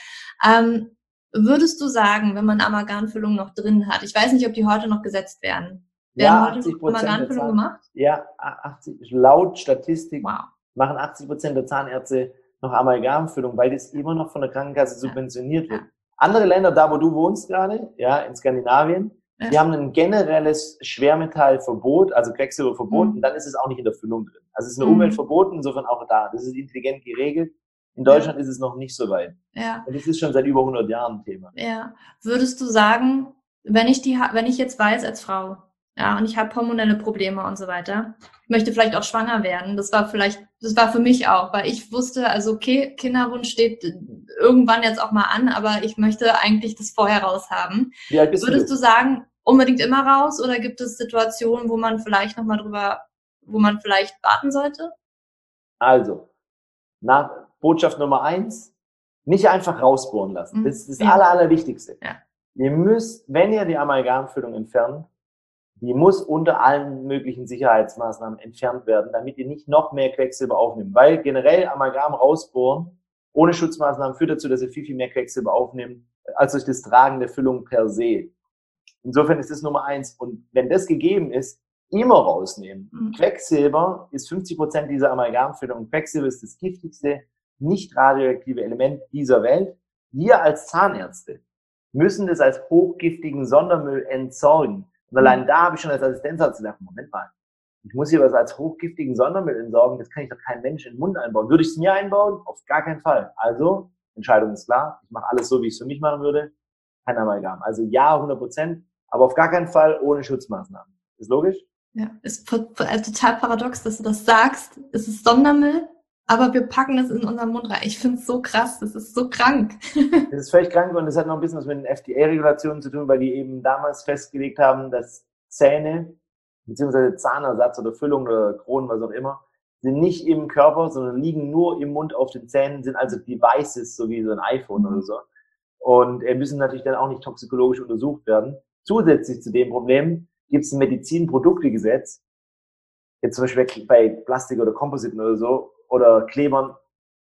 Ähm, würdest du sagen, wenn man Amalgamfüllung noch drin hat, ich weiß nicht, ob die heute noch gesetzt werden, werden ja, heute Amalgamfüllung gemacht? Ja, 80, laut Statistik wow. machen 80 Prozent der Zahnärzte noch Amalgamfüllung, weil das immer noch von der Krankenkasse subventioniert wird. Ja. Andere Länder, da wo du wohnst gerade, ja, in Skandinavien, ja. die haben ein generelles Schwermetallverbot, also Quecksilberverbot, mhm. und dann ist es auch nicht in der Füllung drin. Also es ist eine mhm. Umwelt verboten, insofern auch da. Das ist intelligent geregelt. In Deutschland ja. ist es noch nicht so weit. Ja. Und es ist schon seit über 100 Jahren ein Thema. Ja. Würdest du sagen, wenn ich die, wenn ich jetzt weiß als Frau, ja, und ich habe hormonelle Probleme und so weiter, möchte vielleicht auch schwanger werden. Das war vielleicht, das war für mich auch, weil ich wusste, also okay, Kinderwunsch steht irgendwann jetzt auch mal an, aber ich möchte eigentlich das vorher raus haben. Ja, Würdest du? du sagen, unbedingt immer raus oder gibt es Situationen, wo man vielleicht nochmal drüber, wo man vielleicht warten sollte? Also, nach Botschaft Nummer eins, nicht einfach rausbohren lassen. Mhm. Das ist das ja. Aller, Allerwichtigste. Ja. Ihr müsst, wenn ihr die Amalgamfüllung entfernt, die muss unter allen möglichen Sicherheitsmaßnahmen entfernt werden, damit ihr nicht noch mehr Quecksilber aufnimmt. Weil generell Amalgam rausbohren ohne Schutzmaßnahmen führt dazu, dass ihr viel, viel mehr Quecksilber aufnimmt, als durch das Tragen der Füllung per se. Insofern ist das Nummer eins. Und wenn das gegeben ist, immer rausnehmen. Mhm. Quecksilber ist 50 Prozent dieser Amalgamfüllung. Quecksilber ist das giftigste, nicht radioaktive Element dieser Welt. Wir als Zahnärzte müssen das als hochgiftigen Sondermüll entsorgen. Und allein mhm. da habe ich schon als Assistenzarzt gedacht, Moment mal, ich muss hier was als hochgiftigen Sondermüll entsorgen, das kann ich doch kein Mensch in den Mund einbauen. Würde ich es mir einbauen? Auf gar keinen Fall. Also, Entscheidung ist klar, ich mache alles so, wie ich es für mich machen würde. Kein Amalgam. Also ja, 100 Prozent, aber auf gar keinen Fall ohne Schutzmaßnahmen. Ist logisch? Ja, ist total paradox, dass du das sagst. Es ist Sondermüll, aber wir packen es in unseren Mund rein. Ich finde es so krass, das ist so krank. das ist völlig krank und das hat noch ein bisschen was mit den FDA-Regulationen zu tun, weil die eben damals festgelegt haben, dass Zähne beziehungsweise Zahnersatz oder Füllung oder Kronen, was auch immer, sind nicht im Körper, sondern liegen nur im Mund auf den Zähnen, sind also Devices, so wie so ein iPhone mhm. oder so. Und äh, müssen natürlich dann auch nicht toxikologisch untersucht werden. Zusätzlich zu dem Problem gibt es ein Medizinproduktegesetz, jetzt zum Beispiel bei Plastik oder Kompositen oder so, oder Klebern,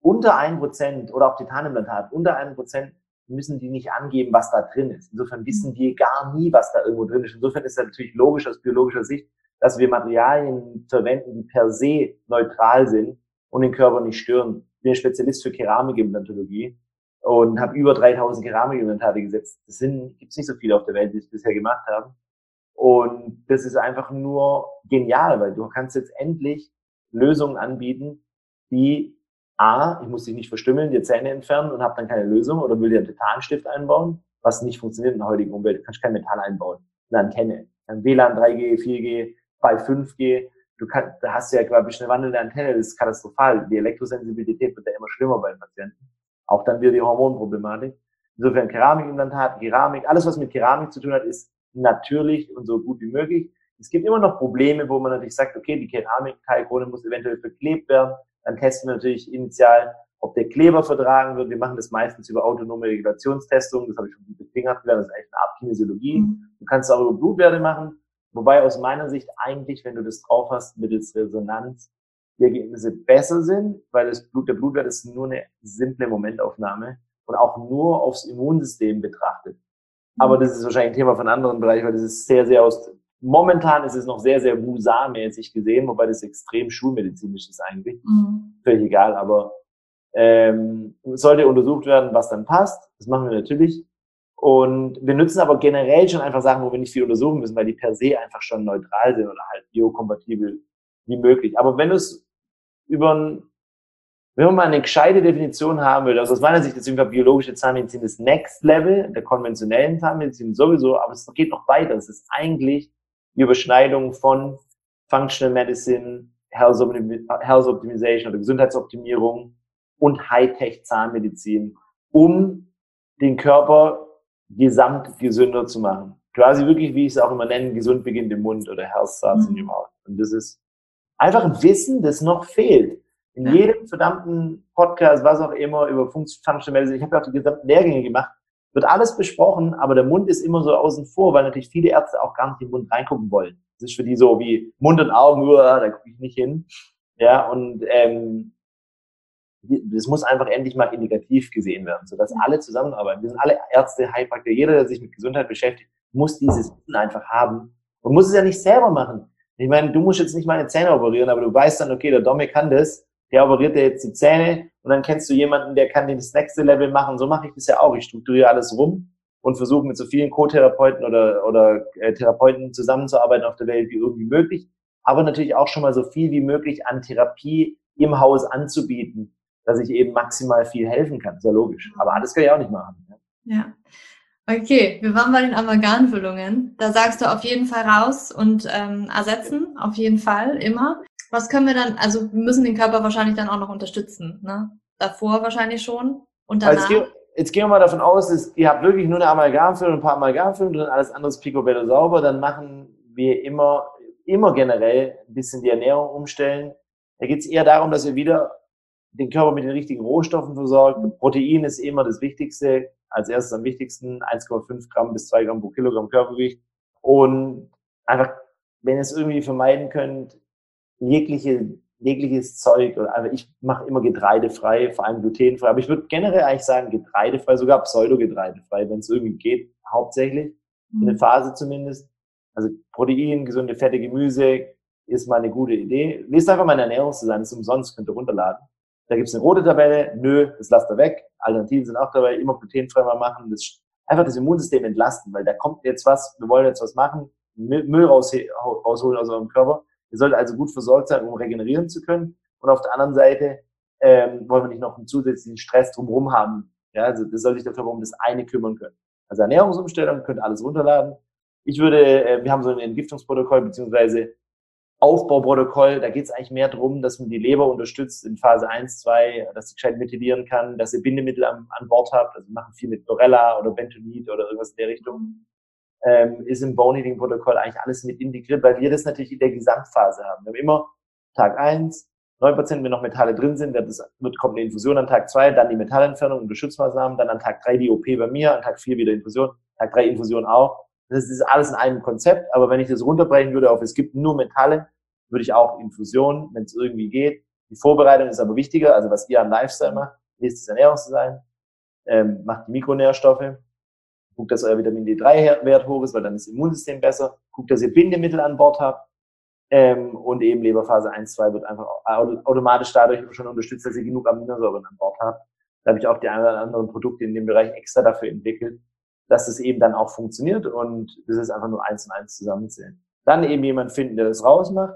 unter ein Prozent oder auch Titaniumplantat, unter einem Prozent müssen die nicht angeben, was da drin ist. Insofern wissen wir gar nie, was da irgendwo drin ist. Insofern ist es natürlich logisch aus biologischer Sicht, dass wir Materialien verwenden, die per se neutral sind und den Körper nicht stören. Ich bin Spezialist für Keramikimplantologie und habe über 3000 Keramikimplantate gesetzt. Das sind gibt's nicht so viele auf der Welt, die es bisher gemacht haben. Und das ist einfach nur genial, weil du kannst jetzt endlich Lösungen anbieten, die A, ich muss dich nicht verstümmeln, dir Zähne entfernen und habe dann keine Lösung oder will dir einen Titanstift einbauen, was nicht funktioniert in der heutigen Umwelt. Du kannst kein Metall einbauen. Eine Antenne. Ein WLAN 3G, 4G, bei 5G. Du kannst, da hast du ja quasi eine wandelnde Antenne, das ist katastrophal. Die Elektrosensibilität wird ja immer schlimmer bei den Patienten. Auch dann wieder die Hormonproblematik. Insofern Keramikimplantat, Keramik, alles was mit Keramik zu tun hat, ist natürlich und so gut wie möglich. Es gibt immer noch Probleme, wo man natürlich sagt, okay, die Keramikteilkrone muss eventuell verklebt werden. Dann testen wir natürlich initial, ob der Kleber vertragen wird. Wir machen das meistens über autonome Regulationstestungen. Das habe ich schon mit gefingert gelernt. Das ist eigentlich eine Art Kinesiologie. Mhm. Du kannst es auch über Blutwerte machen. Wobei aus meiner Sicht eigentlich, wenn du das drauf hast, mittels Resonanz, die Ergebnisse besser sind, weil das Blut, der Blutwert ist nur eine simple Momentaufnahme und auch nur aufs Immunsystem betrachtet. Aber das ist wahrscheinlich ein Thema von anderen Bereichen, weil das ist sehr, sehr aus, momentan ist es noch sehr, sehr Wusa-mäßig gesehen, wobei das extrem schulmedizinisch ist eigentlich. Mhm. Völlig egal, aber ähm, sollte untersucht werden, was dann passt. Das machen wir natürlich. Und wir nutzen aber generell schon einfach Sachen, wo wir nicht viel untersuchen müssen, weil die per se einfach schon neutral sind oder halt biokompatibel wie möglich. Aber wenn du es über ein wenn man mal eine gescheite Definition haben will, also aus meiner Sicht ist irgendwie biologische Zahnmedizin das Next Level der konventionellen Zahnmedizin sowieso, aber es geht noch weiter. Es ist eigentlich die Überschneidung von Functional Medicine, Health Optimization oder Gesundheitsoptimierung und Hightech Zahnmedizin, um den Körper gesamt gesünder zu machen. Quasi wirklich, wie ich es auch immer nenne, gesund beginnt im Mund oder Health starts in your mouth. Und das ist einfach ein Wissen, das noch fehlt. In ja. jedem verdammten Podcast, was auch immer, über Functional Medicine, ich habe ja auch die gesamten Lehrgänge gemacht, wird alles besprochen, aber der Mund ist immer so außen vor, weil natürlich viele Ärzte auch gar nicht in den Mund reingucken wollen. Das ist für die so wie Mund und Augen, uah, da gucke ich nicht hin. Ja, und ähm, das muss einfach endlich mal indikativ gesehen werden, sodass alle zusammenarbeiten. Wir sind alle Ärzte, Heilpraktiker, jeder, der sich mit Gesundheit beschäftigt, muss dieses Wissen einfach haben und muss es ja nicht selber machen. Ich meine, du musst jetzt nicht meine Zähne operieren, aber du weißt dann, okay, der Domme kann das, der operiert dir jetzt die Zähne und dann kennst du jemanden, der kann das nächste Level machen. So mache ich das ja auch. Ich strukturiere alles rum und versuche mit so vielen Co-Therapeuten oder, oder äh, Therapeuten zusammenzuarbeiten auf der Welt wie irgendwie möglich. Aber natürlich auch schon mal so viel wie möglich an Therapie im Haus anzubieten, dass ich eben maximal viel helfen kann. Sehr logisch. Aber alles kann ich auch nicht machen. Ja. ja. Okay, wir waren bei den Amalgamfüllungen. Da sagst du auf jeden Fall raus und ähm, ersetzen, auf jeden Fall, immer. Was können wir dann, also wir müssen den Körper wahrscheinlich dann auch noch unterstützen, ne? Davor wahrscheinlich schon und danach. Also jetzt, jetzt gehen wir mal davon aus, dass ihr habt wirklich nur eine Amalgamfüllung, ein paar Amalgamfüllungen drin, alles andere ist picobello sauber, dann machen wir immer, immer generell ein bisschen die Ernährung umstellen. Da geht es eher darum, dass ihr wieder den Körper mit den richtigen Rohstoffen versorgt. Mhm. Protein ist immer das Wichtigste, als erstes am wichtigsten, 1,5 Gramm bis 2 Gramm pro Kilogramm Körpergewicht. Und einfach, wenn ihr es irgendwie vermeiden könnt, jegliche, jegliches Zeug, oder also ich mache immer getreidefrei, vor allem glutenfrei, aber ich würde generell eigentlich sagen getreidefrei, sogar pseudo-getreidefrei, wenn es irgendwie geht, hauptsächlich, mhm. in der Phase zumindest. Also Protein, gesunde Fette, Gemüse ist mal eine gute Idee. Lest einfach meine Ernährungsdesign, ist umsonst, könnt ihr runterladen. Da gibt's eine rote Tabelle, nö, das lasst ihr weg. Alternativen sind auch dabei, immer glutenfrei mal machen. Das, einfach das Immunsystem entlasten, weil da kommt jetzt was, wir wollen jetzt was machen, Müll raus, rausholen aus eurem Körper. Ihr sollt also gut versorgt sein, um regenerieren zu können. Und auf der anderen Seite ähm, wollen wir nicht noch einen zusätzlichen Stress drumherum haben. Ja, also das soll sich dafür um das eine kümmern können. Also Ernährungsumstellung, könnt alles runterladen. Ich würde, äh, wir haben so ein Entgiftungsprotokoll beziehungsweise Aufbauprotokoll, da geht es eigentlich mehr darum, dass man die Leber unterstützt in Phase 1, 2, dass sie gescheit methylieren kann, dass ihr Bindemittel an, an Bord habt, also wir machen viel mit Dorella oder Bentonit oder irgendwas in der Richtung, ähm, ist im Bone Eating Protokoll eigentlich alles mit integriert, weil wir das natürlich in der Gesamtphase haben. Wir haben immer Tag 1, 9%, wenn noch Metalle drin sind, das wird, kommt eine Infusion an Tag 2, dann die Metallentfernung und Schutzmaßnahmen, dann an Tag 3 die OP bei mir, an Tag 4 wieder Infusion, Tag 3 Infusion auch. Das ist alles in einem Konzept, aber wenn ich das runterbrechen würde auf, es gibt nur Metalle, würde ich auch Infusionen, wenn es irgendwie geht. Die Vorbereitung ist aber wichtiger, also was ihr an Lifestyle macht, lest das Ernährungsdesign, ähm, macht die Mikronährstoffe, guckt, dass euer Vitamin D3-Wert hoch ist, weil dann ist das Immunsystem besser, guckt, dass ihr Bindemittel an Bord habt, Ähm, und eben Leberphase 1, 2 wird einfach automatisch dadurch schon unterstützt, dass ihr genug Aminosäuren an Bord habt. Da habe ich auch die ein oder anderen Produkte in dem Bereich extra dafür entwickelt, dass es eben dann auch funktioniert und das ist einfach nur eins und eins zusammenzählen. Dann eben jemand finden, der das rausmacht.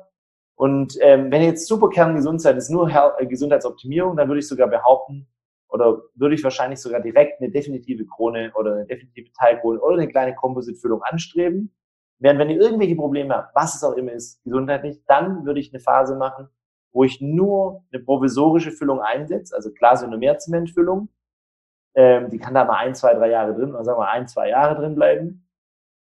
Und ähm, wenn jetzt super kerngesund seid, ist nur äh, Gesundheitsoptimierung, dann würde ich sogar behaupten, oder würde ich wahrscheinlich sogar direkt eine definitive Krone oder eine definitive Teilkrone oder eine kleine Kompositfüllung anstreben. Während wenn ihr irgendwelche Probleme habt, was es auch immer ist, gesundheitlich, dann würde ich eine Phase machen, wo ich nur eine provisorische Füllung einsetze, also Glasionomerzementfüllung. Ähm, die kann da mal ein, zwei, drei Jahre drin, oder sagen wir ein, zwei Jahre drin bleiben,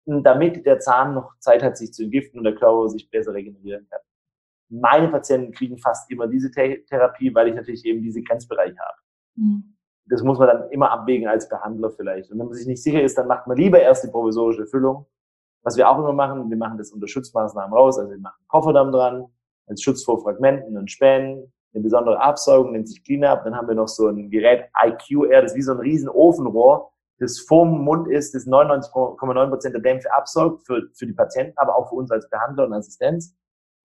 damit der Zahn noch Zeit hat, sich zu entgiften und der Körper sich besser regenerieren kann. Meine Patienten kriegen fast immer diese Therapie, weil ich natürlich eben diese Grenzbereiche habe. Mhm. Das muss man dann immer abwägen als Behandler vielleicht. Und wenn man sich nicht sicher ist, dann macht man lieber erst die provisorische Füllung. Was wir auch immer machen, wir machen das unter Schutzmaßnahmen raus. Also wir machen Kofferdamm dran, als Schutz vor Fragmenten und Spänen, eine besondere Absaugung, nennt sich Cleanup. Dann haben wir noch so ein Gerät IQ-Air, das ist wie so ein riesen Ofenrohr, das vorm Mund ist, das 99,9% der Dämpfe absaugt für, für die Patienten, aber auch für uns als Behandler und Assistenz.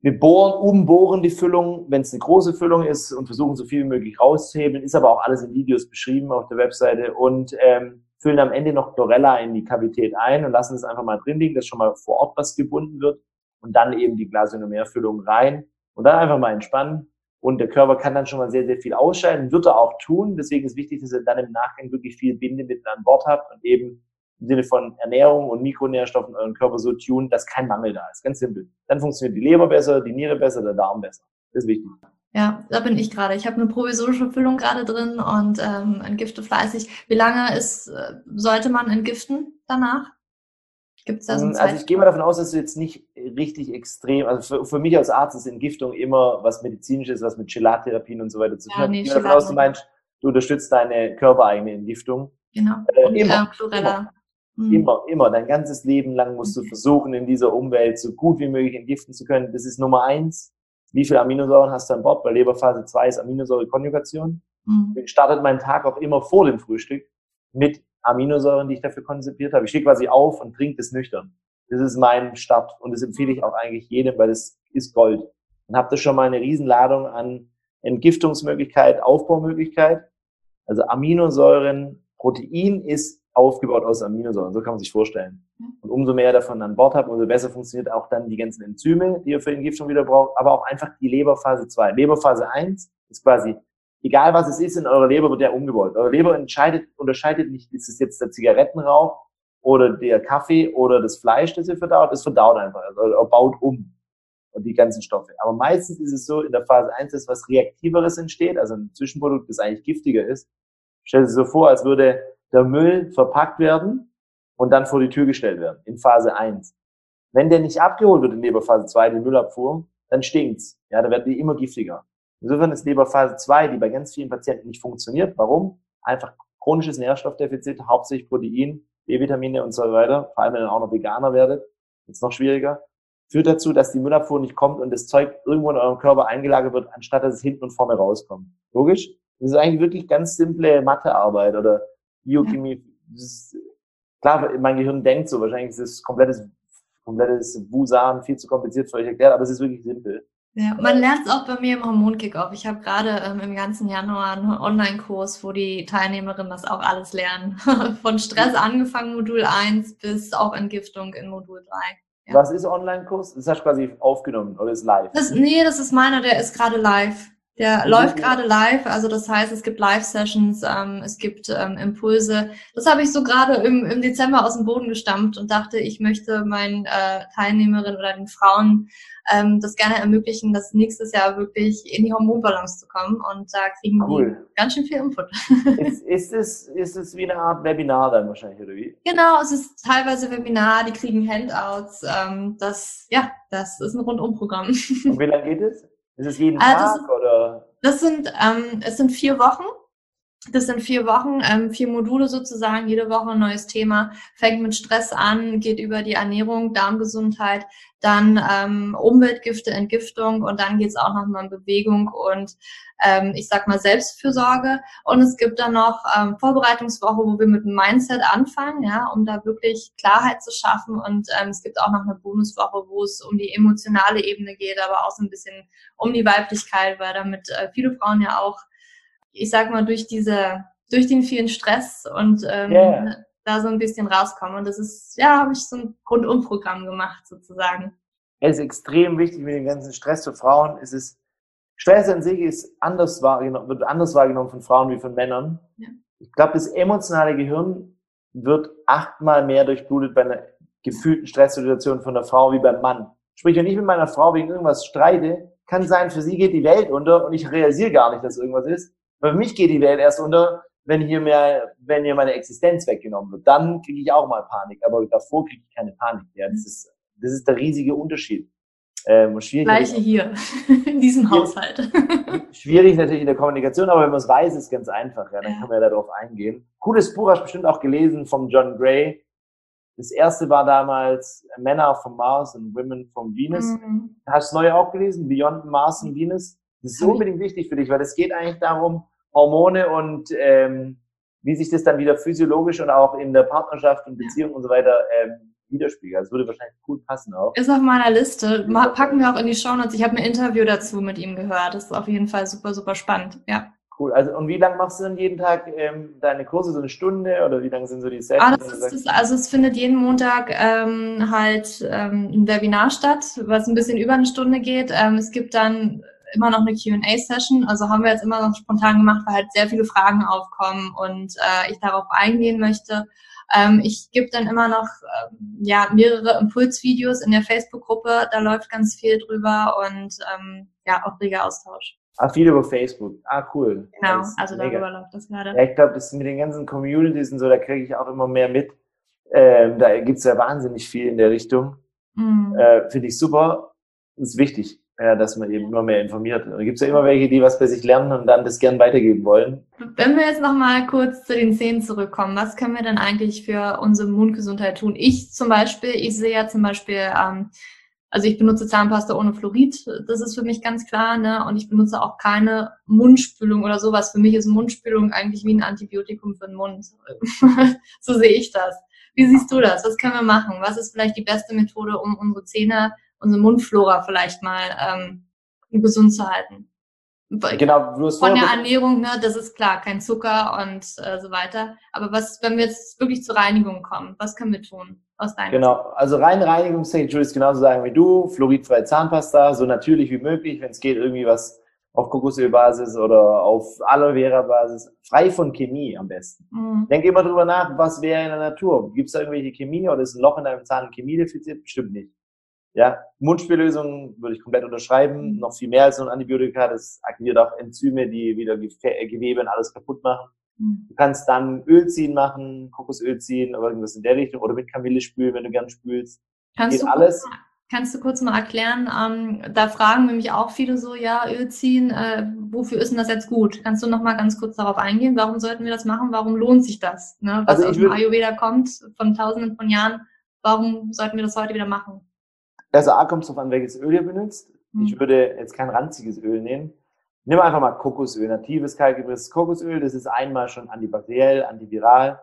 Wir bohren, umbohren die Füllung, wenn es eine große Füllung ist und versuchen so viel wie möglich rauszuhebeln. Ist aber auch alles in Videos beschrieben auf der Webseite und ähm, füllen am Ende noch Chlorella in die Kavität ein und lassen es einfach mal drin liegen, dass schon mal vor Ort was gebunden wird und dann eben die Glasionomerfüllung rein und dann einfach mal entspannen. Und der Körper kann dann schon mal sehr, sehr viel ausscheiden, wird er auch tun. Deswegen ist wichtig, dass er dann im Nachgang wirklich viel Bindemittel an Bord hat und eben im Sinne von Ernährung und Mikronährstoffen euren Körper so tun, dass kein Mangel da ist. Ganz simpel. Dann funktioniert die Leber besser, die Niere besser, der Darm besser. Das ist wichtig. Ja, da bin ich gerade. Ich habe eine provisorische Füllung gerade drin und ähm, entgifte fleißig. Wie lange ist, äh, sollte man entgiften danach? Gibt es da so einen Also ich gehe mal davon aus, dass du jetzt nicht richtig extrem, also für, für mich als Arzt ist Entgiftung immer was medizinisches, was mit Chelattherapien und so weiter zu tun hat. Nee, ich gehe davon aus, du meinst, du unterstützt deine körpereigene Entgiftung. Genau. Äh, und immer, äh, Chlorella. Immer. Mhm. Immer, immer. Dein ganzes Leben lang musst du versuchen, in dieser Umwelt so gut wie möglich entgiften zu können. Das ist Nummer eins. Wie viele Aminosäuren hast du an Bord? Bei Leberphase 2 ist Aminosäurekonjugation. Mhm. Ich startet meinen Tag auch immer vor dem Frühstück mit Aminosäuren, die ich dafür konzipiert habe. Ich stehe quasi auf und trinke das nüchtern. Das ist mein Start und das empfehle ich auch eigentlich jedem, weil das ist Gold. Dann habt ihr schon mal eine Riesenladung an Entgiftungsmöglichkeit, Aufbaumöglichkeit. Also Aminosäuren, Protein ist aufgebaut aus Aminosäuren. So kann man sich vorstellen. Und umso mehr davon an Bord habt, umso besser funktioniert auch dann die ganzen Enzyme, die ihr für Entgiftung wieder braucht, aber auch einfach die Leberphase 2. Leberphase 1 ist quasi, egal was es ist in eurer Leber, wird ja umgebaut. Eure Leber entscheidet, unterscheidet nicht, ist es jetzt der Zigarettenrauch oder der Kaffee oder das Fleisch, das ihr verdaut, es verdaut einfach, also baut um und die ganzen Stoffe. Aber meistens ist es so, in der Phase 1 ist was Reaktiveres entsteht, also ein Zwischenprodukt, das eigentlich giftiger ist. Stellt sich so vor, als würde der Müll verpackt werden und dann vor die Tür gestellt werden in Phase 1. Wenn der nicht abgeholt wird in Leberphase 2, die Müllabfuhr, dann stinkt's. Ja, da werden die immer giftiger. Insofern ist Leberphase 2, die bei ganz vielen Patienten nicht funktioniert. Warum? Einfach chronisches Nährstoffdefizit, hauptsächlich Protein, B-Vitamine und so weiter. Vor allem, wenn ihr auch noch Veganer werdet, ist noch schwieriger. Führt dazu, dass die Müllabfuhr nicht kommt und das Zeug irgendwo in eurem Körper eingelagert wird, anstatt dass es hinten und vorne rauskommt. Logisch? Das ist eigentlich wirklich ganz simple Mathearbeit oder Biochemie, ist, klar, mein Gehirn denkt so, wahrscheinlich ist es komplettes, komplettes Wusan, viel zu kompliziert für euch erklärt, aber es ist wirklich simpel. Ja, man lernt es auch bei mir im Hormonkickoff. Ich habe gerade ähm, im ganzen Januar einen Online-Kurs, wo die Teilnehmerinnen das auch alles lernen. Von Stress angefangen, Modul 1, bis auch Entgiftung in Modul 3. Ja. Was ist Online-Kurs? Das hast du quasi aufgenommen oder ist live? Das, nee, das ist meiner, der ist gerade live. Der mhm. läuft gerade live, also das heißt, es gibt Live-Sessions, ähm, es gibt ähm, Impulse. Das habe ich so gerade im, im Dezember aus dem Boden gestampft und dachte, ich möchte meinen äh, Teilnehmerinnen oder den Frauen ähm, das gerne ermöglichen, das nächstes Jahr wirklich in die Hormonbalance zu kommen. Und da kriegen cool. die ganz schön viel Input. Ist, ist, es, ist es wie eine Art Webinar dann wahrscheinlich, oder wie? Genau, es ist teilweise Webinar, die kriegen Handouts. Ähm, das, ja, das ist ein Rundumprogramm. Und wie lange geht es? Ist es jeden äh, Tag oder? Das sind, ähm, es sind vier Wochen. Das sind vier Wochen, ähm, vier Module sozusagen, jede Woche ein neues Thema. Fängt mit Stress an, geht über die Ernährung, Darmgesundheit, dann ähm, Umweltgifte, Entgiftung und dann geht's auch nochmal um Bewegung und ähm, ich sag mal Selbstfürsorge. Und es gibt dann noch ähm, Vorbereitungswoche, wo wir mit dem Mindset anfangen, ja, um da wirklich Klarheit zu schaffen. Und ähm, es gibt auch noch eine Bonuswoche, wo es um die emotionale Ebene geht, aber auch so ein bisschen um die Weiblichkeit, weil damit äh, viele Frauen ja auch ich sag mal, durch diese, durch den vielen Stress und ähm, yeah. da so ein bisschen rauskommen. Und das ist, ja, habe ich so ein Rundumprogramm gemacht sozusagen. Es ist extrem wichtig mit dem ganzen Stress für Frauen. Es ist, Stress an sich ist anders wahrgenommen, wird anders wahrgenommen von Frauen wie von Männern. Ja. Ich glaube, das emotionale Gehirn wird achtmal mehr durchblutet bei einer gefühlten Stresssituation von der Frau wie beim Mann. Sprich, wenn ich mit meiner Frau wegen irgendwas streite, kann sein, für sie geht die Welt unter und ich realisiere gar nicht, dass irgendwas ist. Für mich geht die Welt erst unter, wenn hier mehr, wenn hier meine Existenz weggenommen wird. Dann kriege ich auch mal Panik, aber davor kriege ich keine Panik. Ja, das ist, das ist der riesige Unterschied. Ähm, schwierig Gleiche hier, in diesem Haushalt. schwierig natürlich in der Kommunikation, aber wenn man es weiß, ist es ganz einfach. Ja, dann kann man ja darauf eingehen. Cooles Buch hast du bestimmt auch gelesen vom John Gray. Das erste war damals Männer from Mars und Women from Venus. Mhm. Hast du das neue auch gelesen? Beyond Mars and Venus? Das ist unbedingt wichtig für dich, weil es geht eigentlich darum, Hormone und ähm, wie sich das dann wieder physiologisch und auch in der Partnerschaft und Beziehung und so weiter ähm, widerspiegelt. Das würde wahrscheinlich cool passen auch. Ist auf meiner Liste. Packen wir auch in die Show Notes. Ich habe ein Interview dazu mit ihm gehört. Das ist auf jeden Fall super, super spannend. Ja. Cool. Also und wie lange machst du dann jeden Tag ähm, deine Kurse? So eine Stunde oder wie lange sind so die Sessions? Ah, das ist das, also es findet jeden Montag ähm, halt ähm, ein Webinar statt, was ein bisschen über eine Stunde geht. Ähm, es gibt dann immer noch eine QA-Session. Also haben wir jetzt immer noch spontan gemacht, weil halt sehr viele Fragen aufkommen und äh, ich darauf eingehen möchte. Ähm, ich gebe dann immer noch äh, ja, mehrere Impulsvideos in der Facebook-Gruppe, da läuft ganz viel drüber und ähm, ja, auch reger Austausch. Ah, viel über Facebook. Ah, cool. Genau, also mega. darüber läuft das gerade. Ja, ich glaube, das mit den ganzen Communities und so, da kriege ich auch immer mehr mit. Ähm, da gibt's ja wahnsinnig viel in der Richtung. Mhm. Äh, Finde ich super. Das ist wichtig ja, dass man eben immer mehr informiert. Da gibt es ja immer welche, die was bei sich lernen und dann das gern weitergeben wollen. Wenn wir jetzt nochmal kurz zu den Zähnen zurückkommen, was können wir denn eigentlich für unsere Mundgesundheit tun? Ich zum Beispiel, ich sehe ja zum Beispiel, ähm, also ich benutze Zahnpasta ohne Fluorid, das ist für mich ganz klar, ne? Und ich benutze auch keine Mundspülung oder sowas. Für mich ist Mundspülung eigentlich wie ein Antibiotikum für den Mund. so sehe ich das. Wie siehst du das? Was können wir machen? Was ist vielleicht die beste Methode, um unsere Zähne unsere Mundflora vielleicht mal ähm, gesund zu halten. Genau, hast von der Ernährung, ne, das ist klar, kein Zucker und äh, so weiter. Aber was, wenn wir jetzt wirklich zur Reinigung kommen, was können wir tun aus deiner Genau, Sicht? also rein Reinigungstechnisch würde ich es genauso sagen wie du, fluoridfreie Zahnpasta, so natürlich wie möglich, wenn es geht, irgendwie was auf Kokosölbasis oder auf Aloe Vera Basis, frei von Chemie am besten. Mhm. Denk immer drüber nach, was wäre in der Natur. Gibt es da irgendwelche Chemie oder ist ein Loch in deinem Zahn chemiedefizit? Bestimmt nicht. Ja, Mundspüllösung würde ich komplett unterschreiben. Mhm. Noch viel mehr als so ein Antibiotika. Das aktiviert auch Enzyme, die wieder äh, Gewebe und alles kaputt machen. Mhm. Du kannst dann Öl ziehen machen, Kokosöl ziehen oder irgendwas in der Richtung oder mit Kamille spülen, wenn du gern spülst. Kannst Geht du alles. Mal, kannst du kurz mal erklären? Ähm, da fragen nämlich auch viele so, ja, Öl ziehen, äh, wofür ist denn das jetzt gut? Kannst du noch mal ganz kurz darauf eingehen? Warum sollten wir das machen? Warum lohnt sich das? Ne? Was also aus dem Ayurveda kommt, von Tausenden von Jahren. Warum sollten wir das heute wieder machen? Also A kommt es darauf an, welches Öl ihr benutzt. Mhm. Ich würde jetzt kein ranziges Öl nehmen. Nimm einfach mal Kokosöl, natives kalkgepresstes Kokosöl. Das ist einmal schon antibakteriell, antiviral,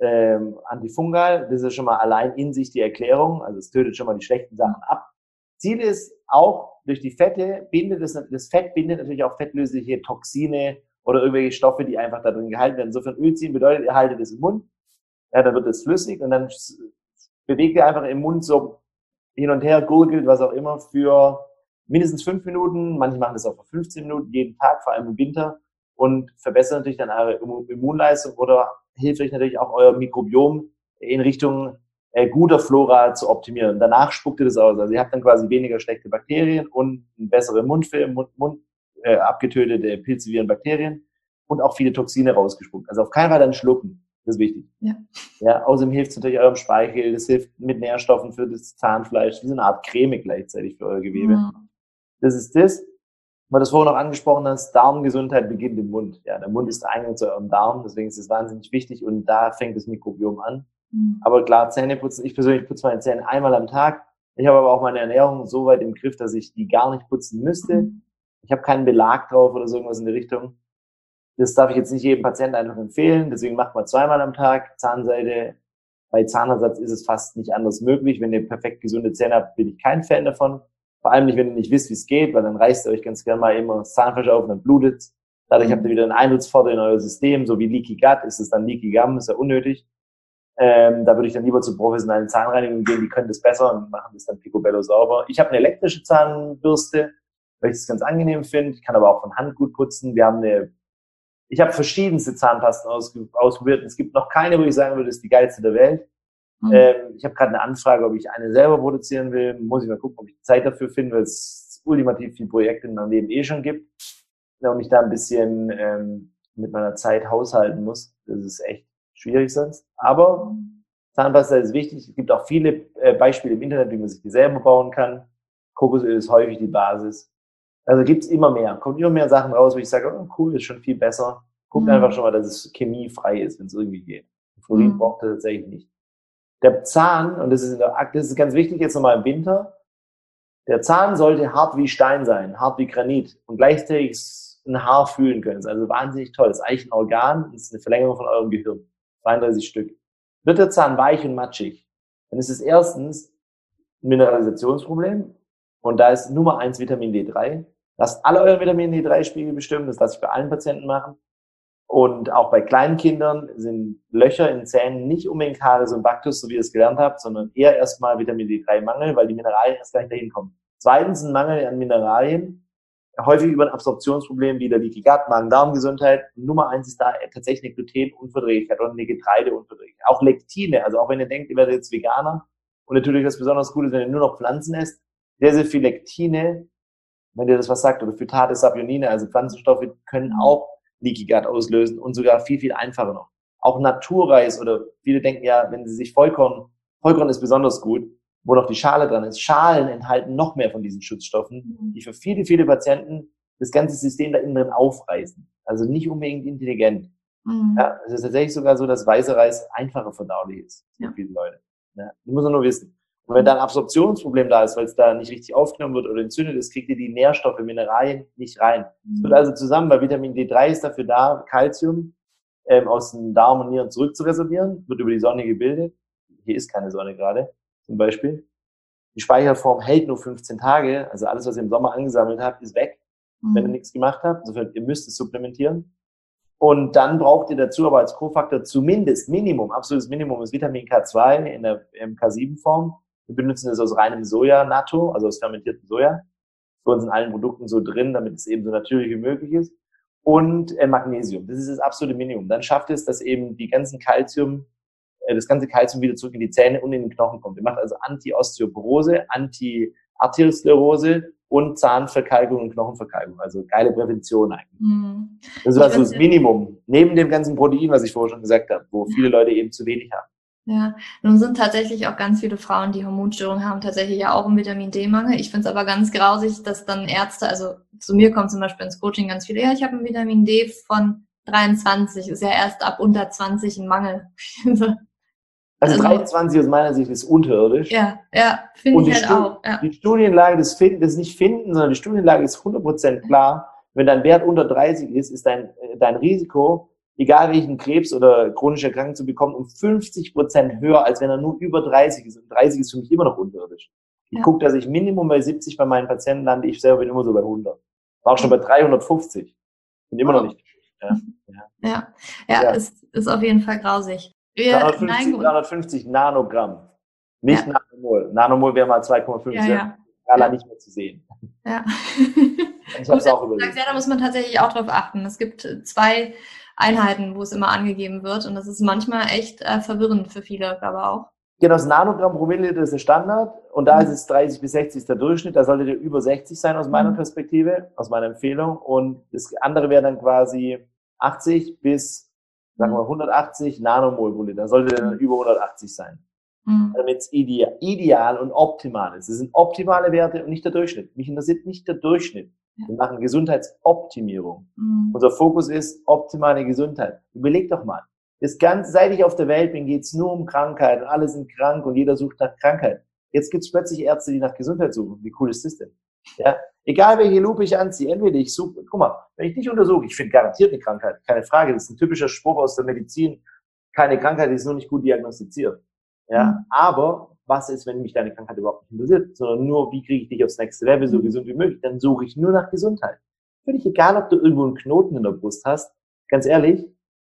ähm, antifungal. Das ist schon mal allein in sich die Erklärung. Also es tötet schon mal die schlechten Sachen ab. Ziel ist auch durch die Fette bindet das, das Fett bindet natürlich auch fettlösliche Toxine oder irgendwelche Stoffe, die einfach da drin gehalten werden. Insofern Öl ziehen bedeutet, ihr haltet es im Mund, ja, dann wird es flüssig und dann bewegt ihr einfach im Mund so hin und her gurgelt, was auch immer, für mindestens fünf Minuten. Manche machen das auch für 15 Minuten jeden Tag, vor allem im Winter und verbessern natürlich dann eure Immunleistung oder hilft euch natürlich auch euer Mikrobiom in Richtung äh, guter Flora zu optimieren. Danach spuckt ihr das aus. Also ihr habt dann quasi weniger schlechte Bakterien und einen besseren Mundfilm, Mund, Mund äh, abgetötete Pilze, Viren, Bakterien und auch viele Toxine rausgespuckt. Also auf keinen Fall dann schlucken. Das ist wichtig. Ja. ja außerdem hilft es natürlich eurem Speichel, das hilft mit Nährstoffen für das Zahnfleisch, wie so eine Art Creme gleichzeitig für euer Gewebe. Ja. Das ist das. du das vorhin noch angesprochen hast, Darmgesundheit beginnt im Mund. Ja, der Mund ist der Eingang zu eurem Darm, deswegen ist es wahnsinnig wichtig und da fängt das Mikrobiom an. Mhm. Aber klar, Zähne putzen, ich persönlich putze meine Zähne einmal am Tag. Ich habe aber auch meine Ernährung so weit im Griff, dass ich die gar nicht putzen müsste. Mhm. Ich habe keinen Belag drauf oder so irgendwas in die Richtung. Das darf ich jetzt nicht jedem Patienten einfach empfehlen, deswegen macht man zweimal am Tag Zahnseide. Bei Zahnersatz ist es fast nicht anders möglich. Wenn ihr perfekt gesunde Zähne habt, bin ich kein Fan davon. Vor allem nicht, wenn ihr nicht wisst, wie es geht, weil dann reißt ihr euch ganz gerne mal immer das Zahnfleisch auf und dann blutet Dadurch habt ihr wieder einen Eintrittsvorteil in euer System, so wie Leaky Gut ist es dann Leaky Gum, ist ja unnötig. Ähm, da würde ich dann lieber zu professionellen Zahnreinigungen gehen, die können das besser und machen das dann picobello sauber. Ich habe eine elektrische Zahnbürste, weil ich das ganz angenehm finde. Ich kann aber auch von Hand gut putzen. Wir haben eine, ich habe verschiedenste Zahnpasten aus, ausprobiert. Es gibt noch keine, wo ich sagen würde, das ist die geilste der Welt. Mhm. Ähm, ich habe gerade eine Anfrage, ob ich eine selber produzieren will. Muss ich mal gucken, ob ich Zeit dafür finde, weil es ultimativ viele Projekte in meinem Leben eh schon gibt. Und ich da ein bisschen ähm, mit meiner Zeit haushalten muss. Das ist echt schwierig sonst. Aber Zahnpasta ist wichtig. Es gibt auch viele äh, Beispiele im Internet, wie man sich die selber bauen kann. Kokosöl ist häufig die Basis. Also gibt's immer mehr. Kommt immer mehr Sachen raus, wo ich sage, oh cool, ist schon viel besser. Guckt mhm. einfach schon mal, dass es chemiefrei ist, wenn es irgendwie geht. Fluorid mhm. braucht er tatsächlich nicht der Zahn, und das ist, der, das ist ganz wichtig jetzt nochmal im Winter, der Zahn sollte hart wie Stein sein, hart wie Granit und gleichzeitig ein Haar fühlen können. Das ist also wahnsinnig toll. Das ist eigentlich ein Organ, das ist eine Verlängerung von eurem Gehirn. 32 Stück. Wird der Zahn weich und matschig, dann ist es erstens ein Mineralisationsproblem und da ist Nummer eins Vitamin D3. Lasst alle euren Vitamin D3-Spiegel bestimmen, das lasse ich bei allen Patienten machen. Und auch bei kleinen Kindern sind Löcher in Zähnen nicht unbedingt Karies und Baktus, so wie ihr es gelernt habt, sondern eher erstmal Vitamin D3-Mangel, weil die Mineralien erst gar nicht dahin kommen. Zweitens ein Mangel an Mineralien, häufig über ein Absorptionsproblem wie der Leaky Gut, Magen-Darm-Gesundheit. Nummer eins ist da tatsächlich eine Glutenunverträglichkeit oder eine Getreideunverträglichkeit. Auch Lektine, also auch wenn ihr denkt, ihr werdet jetzt Veganer und natürlich was besonders Gutes, wenn ihr nur noch Pflanzen esst, sehr, sehr viel Lektine, wenn ihr das was sagt, oder Phytate, Sabionine, also Pflanzenstoffe können auch Leaky Gut auslösen und sogar viel, viel einfacher noch. Auch Naturreis oder viele denken ja, wenn sie sich Vollkorn, Vollkorn ist besonders gut, wo noch die Schale dran ist. Schalen enthalten noch mehr von diesen Schutzstoffen, mhm. die für viele, viele Patienten das ganze System da innen drin aufreißen. Also nicht unbedingt intelligent. Mhm. Ja, es ist tatsächlich sogar so, dass weißer Reis einfacher verdaulich ist für ja. viele Leute. Ja, das muss man nur wissen. Und wenn da ein Absorptionsproblem da ist, weil es da nicht richtig aufgenommen wird oder entzündet ist, kriegt ihr die Nährstoffe, Mineralien nicht rein. Es wird mhm. also zusammen, weil Vitamin D3 ist dafür da, Calcium ähm, aus den Darm und Nieren zurückzuresorbieren, wird über die Sonne gebildet. Hier ist keine Sonne gerade, zum Beispiel. Die Speicherform hält nur 15 Tage, also alles, was ihr im Sommer angesammelt habt, ist weg, mhm. wenn ihr nichts gemacht habt. Insofern, ihr müsst es supplementieren. Und dann braucht ihr dazu aber als Kofaktor zumindest Minimum, absolutes Minimum ist Vitamin K2 in der K7-Form wir benutzen es aus reinem Soja-Natto, also aus fermentiertem Soja. Für uns in allen Produkten so drin, damit es eben so natürlich wie möglich ist. Und äh, Magnesium. Das ist das absolute Minimum. Dann schafft es, dass eben die ganzen Calcium, äh, das ganze Calcium wieder zurück in die Zähne und in den Knochen kommt. Ihr macht also Anti-Osteoporose, Anti-Arteriosklerose und Zahnverkalkung und Knochenverkalkung. Also geile Prävention eigentlich. Mhm. Das ist also das Minimum. Neben dem ganzen Protein, was ich vorher schon gesagt habe, wo viele Leute eben zu wenig haben. Ja, nun sind tatsächlich auch ganz viele Frauen, die Hormonstörungen haben, tatsächlich ja auch einen Vitamin D-Mangel. Ich finde es aber ganz grausig, dass dann Ärzte, also zu mir kommen zum Beispiel ins Coaching ganz viele, ja, ich habe einen Vitamin D von 23, ist ja erst ab unter 20 ein Mangel. Also, also 23 aus meiner Sicht ist unterirdisch. Ja, ja, finde ich halt Stu auch. Ja. Die Studienlage des Finden, des nicht Finden, sondern die Studienlage ist 100% klar. Wenn dein Wert unter 30 ist, ist dein, äh, dein Risiko, egal welchen Krebs oder chronische Erkrankung zu bekommen, um 50 Prozent höher, als wenn er nur über 30 ist. Und 30 ist für mich immer noch unterirdisch. Ich ja. gucke, dass ich Minimum bei 70 bei meinen Patienten lande. Ich selber bin immer so bei 100. War auch schon bei 350. Bin immer noch nicht. Ja, ja, ja, ja, ja. Ist, ist auf jeden Fall grausig. Wir 350, 350 Nanogramm. Nicht ja. Nanomol. Nanomol wäre mal 2,5. Ja, ja. Skala nicht mehr zu sehen. Ja. ich es auch überlegt. Ja, da muss man tatsächlich auch drauf achten. Es gibt zwei Einheiten, wo es immer angegeben wird. Und das ist manchmal echt äh, verwirrend für viele, aber auch. Genau, das Nanogramm pro Milliliter ist der Standard und da mhm. ist es 30 bis 60 der Durchschnitt. Da sollte der über 60 sein aus meiner mhm. Perspektive, aus meiner Empfehlung. Und das andere wäre dann quasi 80 bis, sagen wir, 180 Nanomol pro Liter. Da sollte der dann mhm. über 180 sein. mhm. damit es ideal, ideal und optimal ist. Es sind optimale Werte und nicht der Durchschnitt. Mich interessiert nicht der Durchschnitt. Ja. Wir machen Gesundheitsoptimierung. Mhm. Unser Fokus ist optimale Gesundheit. Überleg doch mal. Das ganze, seit ich auf der Welt bin, geht's nur um Krankheit und alle sind krank und jeder sucht nach Krankheit. Jetzt gibt's plötzlich Ärzte, die nach Gesundheit suchen. Wie cool ist das denn? Ja, egal welche Lupe ich anziehe, entweder ich suche, guck mal, wenn ich dich untersuche, ich finde garantiert eine Krankheit, keine Frage, das ist ein typischer Spruch aus der Medizin, keine Krankheit ist nur nicht gut diagnostiziert. Ja, mhm. aber was ist, wenn mich deine Krankheit überhaupt nicht interessiert, sondern nur, wie kriege ich dich aufs nächste Level so mhm. gesund wie möglich, dann suche ich nur nach Gesundheit. Völlig egal, ob du irgendwo einen Knoten in der Brust hast, ganz ehrlich,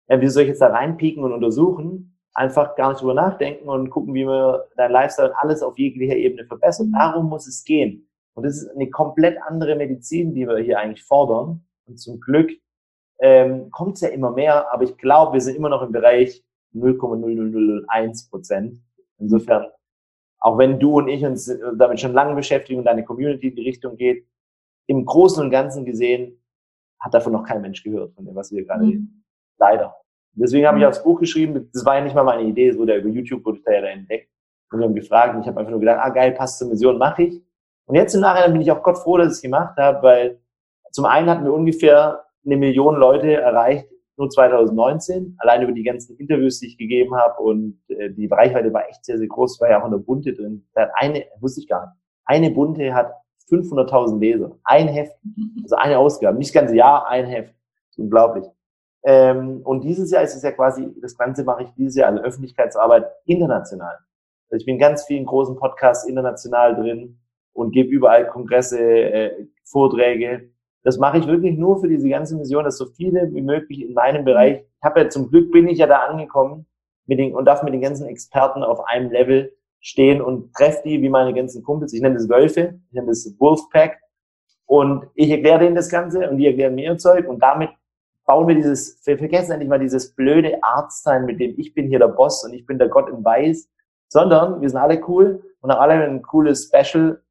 ja, wie soll ich jetzt da reinpieken und untersuchen? Einfach gar nicht drüber nachdenken und gucken, wie wir dein Lifestyle und alles auf jeglicher Ebene verbessern. Mhm. Darum muss es gehen. Und das ist eine komplett andere Medizin, die wir hier eigentlich fordern. Und zum Glück ähm, kommt es ja immer mehr, aber ich glaube, wir sind immer noch im Bereich 0,0001 Prozent. Insofern, auch wenn du und ich uns damit schon lange beschäftigen und deine Community in die Richtung geht, im Großen und Ganzen gesehen hat davon noch kein Mensch gehört, von dem, was wir gerade mhm. reden. Leider. Deswegen habe ich auch das Buch geschrieben. Das war ja nicht mal meine Idee, es wurde ja über YouTube wurde da ja entdeckt. Und wir haben gefragt und ich habe einfach nur gedacht, ah geil, passt zur Mission, mache ich. Und jetzt im Nachhinein bin ich auch Gott froh, dass ich es gemacht habe, weil zum einen hatten wir ungefähr eine Million Leute erreicht, nur 2019, allein über die ganzen Interviews, die ich gegeben habe und äh, die Reichweite war echt sehr, sehr groß, war ja auch in der Bunte drin. Da hat eine, wusste ich gar nicht, eine Bunte hat 500.000 Leser, ein Heft, also eine Ausgabe, nicht das ganze Jahr, ein Heft. unglaublich. Ähm, und dieses Jahr ist es ja quasi, das Ganze mache ich dieses Jahr, also Öffentlichkeitsarbeit international. Also ich bin ganz vielen großen Podcasts international drin, und gebe überall Kongresse, äh, Vorträge. Das mache ich wirklich nur für diese ganze Mission, dass so viele wie möglich in meinem Bereich, ich habe ja zum Glück bin ich ja da angekommen mit den, und darf mit den ganzen Experten auf einem Level stehen und treffe die wie meine ganzen Kumpels. Ich nenne das Wölfe, ich nenne das Wolfpack. Und ich erkläre denen das Ganze und die erklären mir ihr Zeug und damit bauen wir dieses, wir vergessen endlich mal dieses blöde Arztsein, mit dem ich bin hier der Boss und ich bin der Gott im Weiß, sondern wir sind alle cool und haben alle ein cooles Special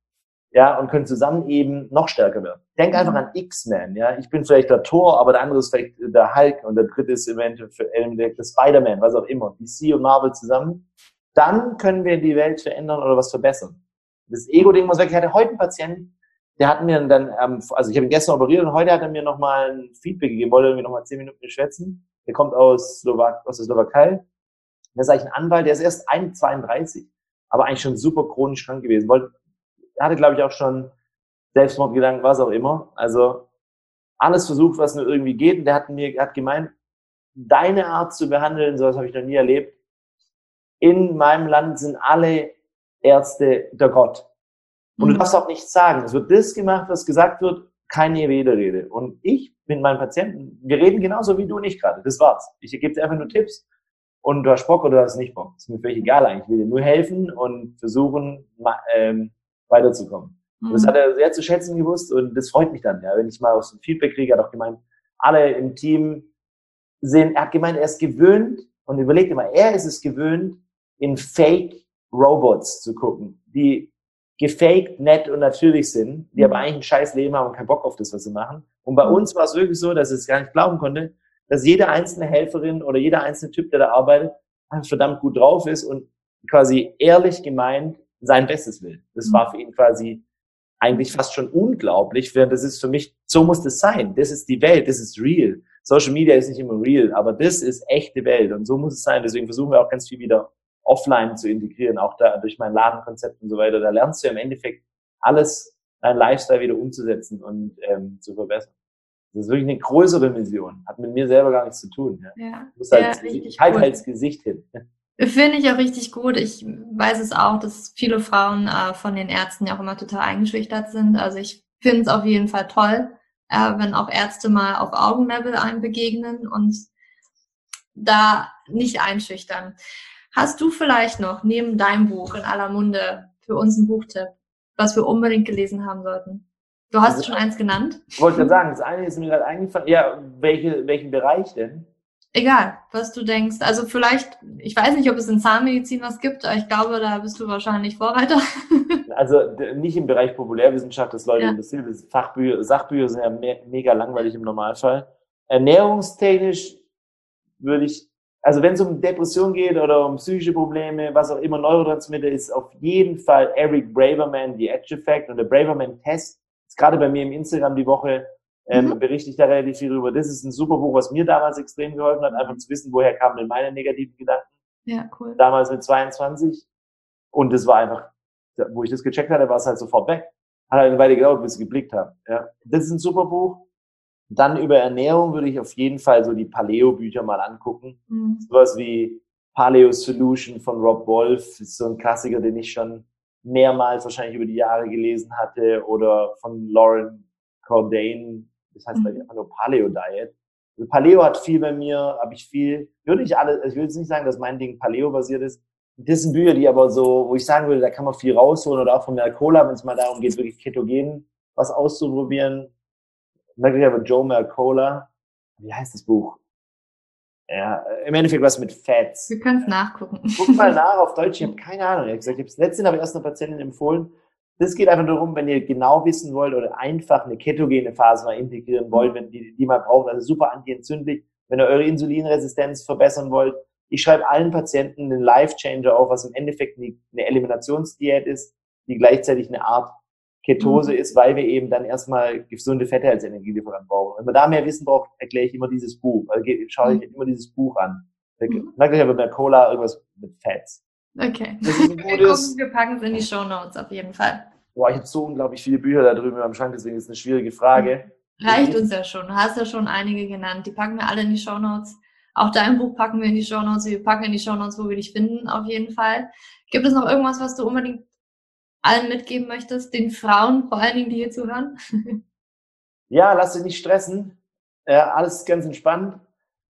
ja, und können zusammen eben noch stärker werden. Denk einfach mhm. an X-Men, ja. Ich bin vielleicht der Thor, aber der andere ist vielleicht der Hulk und der dritte ist eventuell der Spider-Man, was auch immer. DC und Marvel zusammen. Dann können wir die Welt verändern oder was verbessern. Das Ego-Ding muss weg. Ich hatte heute einen Patienten, der hat mir dann, ähm, also ich habe ihn gestern operiert und heute hat er mir nochmal ein Feedback gegeben, wollte irgendwie nochmal zehn Minuten schwätzen. Der kommt aus, Slowak aus der Slowakei. Der ist eigentlich ein Anwalt, der ist erst 1,32, aber eigentlich schon super chronisch krank gewesen. Wollte hatte, glaube ich, auch schon Selbstmordgedanken, was auch immer. Also alles versucht, was nur irgendwie geht. Und der hat mir hat gemeint, deine Art zu behandeln, sowas habe ich noch nie erlebt. In meinem Land sind alle Ärzte der Gott. Und mhm. du darfst auch nichts sagen. Es wird das gemacht, was gesagt wird, keine Widerrede. Und ich mit meinen Patienten, wir reden genauso wie du und ich gerade. Das war's. Ich gebe dir einfach nur Tipps und du hast Bock oder du hast nicht Bock. ist mir völlig egal eigentlich. Ich will dir nur helfen und versuchen, ähm, weiterzukommen. Mhm. das hat er sehr zu schätzen gewusst und das freut mich dann, ja, wenn ich mal aus dem Feedback kriege, er hat auch gemeint, alle im Team sehen, er hat gemeint, er ist gewöhnt und überlegt immer, er ist es gewöhnt, in Fake Robots zu gucken, die gefaked, nett und natürlich sind, die mhm. aber eigentlich ein scheiß Leben haben und keinen Bock auf das, was sie machen. Und bei mhm. uns war es wirklich so, dass ich es gar nicht glauben konnte, dass jede einzelne Helferin oder jeder einzelne Typ, der da arbeitet, verdammt gut drauf ist und quasi ehrlich gemeint sein Bestes will. Das war mhm. für ihn quasi eigentlich fast schon unglaublich, während das ist für mich, so muss das sein. Das ist die Welt, das ist real. Social Media ist nicht immer real, aber das ist echte Welt und so muss es sein. Deswegen versuchen wir auch ganz viel wieder offline zu integrieren, auch da durch mein Ladenkonzept und so weiter. Da lernst du ja im Endeffekt alles, dein Lifestyle wieder umzusetzen und ähm, zu verbessern. Das ist wirklich eine größere Mission. Hat mit mir selber gar nichts zu tun. Ja. ja, halt, ich halte halt das Gesicht hin. Finde ich auch richtig gut. Ich weiß es auch, dass viele Frauen äh, von den Ärzten ja auch immer total eingeschüchtert sind. Also ich finde es auf jeden Fall toll, äh, wenn auch Ärzte mal auf Augenlevel einem begegnen und da nicht einschüchtern. Hast du vielleicht noch neben deinem Buch in aller Munde für uns einen Buchtipp, was wir unbedingt gelesen haben sollten? Du hast also, schon eins genannt. Wollte ich sagen, das eine ist mir gerade eingefallen. Ja, welche, welchen Bereich denn? Egal, was du denkst. Also vielleicht, ich weiß nicht, ob es in Zahnmedizin was gibt, aber ich glaube, da bist du wahrscheinlich Vorreiter. also nicht im Bereich Populärwissenschaft, das Leute ja. interessiert. Fachbücher, Sachbücher sind ja me mega langweilig im Normalfall. Ernährungstechnisch würde ich also wenn es um Depression geht oder um psychische Probleme, was auch immer, Neurotransmitter, ist auf jeden Fall Eric Braverman, die Edge Effect und der Braverman Test. Ist gerade bei mir im Instagram die Woche, ähm, mhm. berichte ich da relativ viel drüber. Das ist ein super Buch, was mir damals extrem geholfen hat, einfach zu wissen, woher kamen denn meine negativen Gedanken. Ja, cool. Damals mit 22. Und das war einfach, wo ich das gecheckt hatte, war es halt sofort weg. Hat halt eine Weile gedauert, bis ich geblickt habe. Ja. Das ist ein super Buch. Dann über Ernährung würde ich auf jeden Fall so die Paleo-Bücher mal angucken. Mhm. Sowas wie Paleo Solution von Rob Wolf ist so ein Klassiker, den ich schon mehrmals wahrscheinlich über die Jahre gelesen hatte. Oder von Lauren Cordain, das heißt mhm. einfach nur Paleo Diet. Also Paleo hat viel bei mir, habe ich viel, würde ich alle, ich würde jetzt nicht sagen, dass mein Ding Paleo basiert ist. Das sind Bücher, die aber so, wo ich sagen würde, da kann man viel rausholen oder auch von Mercola, wenn es mal darum geht, wirklich ketogen was auszuprobieren Merklicherweise Joe Mercola. Wie heißt das Buch? Ja, im Endeffekt was mit Fats. Wir können es nachgucken. Guck mal nach auf Deutsch. Ich habe keine Ahnung. Ich habe gesagt, ich habe letztens aber erst einer Patientin empfohlen. Das geht einfach darum, wenn ihr genau wissen wollt oder einfach eine ketogene Phase mal integrieren wollt, wenn die, die mal braucht, also super antientzündlich, wenn ihr eure Insulinresistenz verbessern wollt. Ich schreibe allen Patienten einen Life Changer auf, was im Endeffekt eine Eliminationsdiät ist, die gleichzeitig eine Art Ketose mhm. ist, weil wir eben dann erstmal gesunde Fette als Energielieferant brauchen. Wenn man da mehr Wissen braucht, erkläre ich immer dieses Buch. Also schaue ich mhm. immer dieses Buch an. Mhm. Merke ich aber bei Cola irgendwas mit Fats. Okay. wir, gucken, wir packen es in die Show Notes auf jeden Fall. Boah, ich habe so unglaublich viele Bücher da drüben am Schrank, deswegen ist es eine schwierige Frage. Mhm. Reicht uns ja schon. Du hast ja schon einige genannt. Die packen wir alle in die Show Notes. Auch dein Buch packen wir in die Show Notes. Wir packen in die Show Notes, wo wir dich finden, auf jeden Fall. Gibt es noch irgendwas, was du unbedingt allen mitgeben möchtest, den Frauen vor allen Dingen, die hier zuhören? ja, lass dich nicht stressen. Ja, alles ganz entspannt.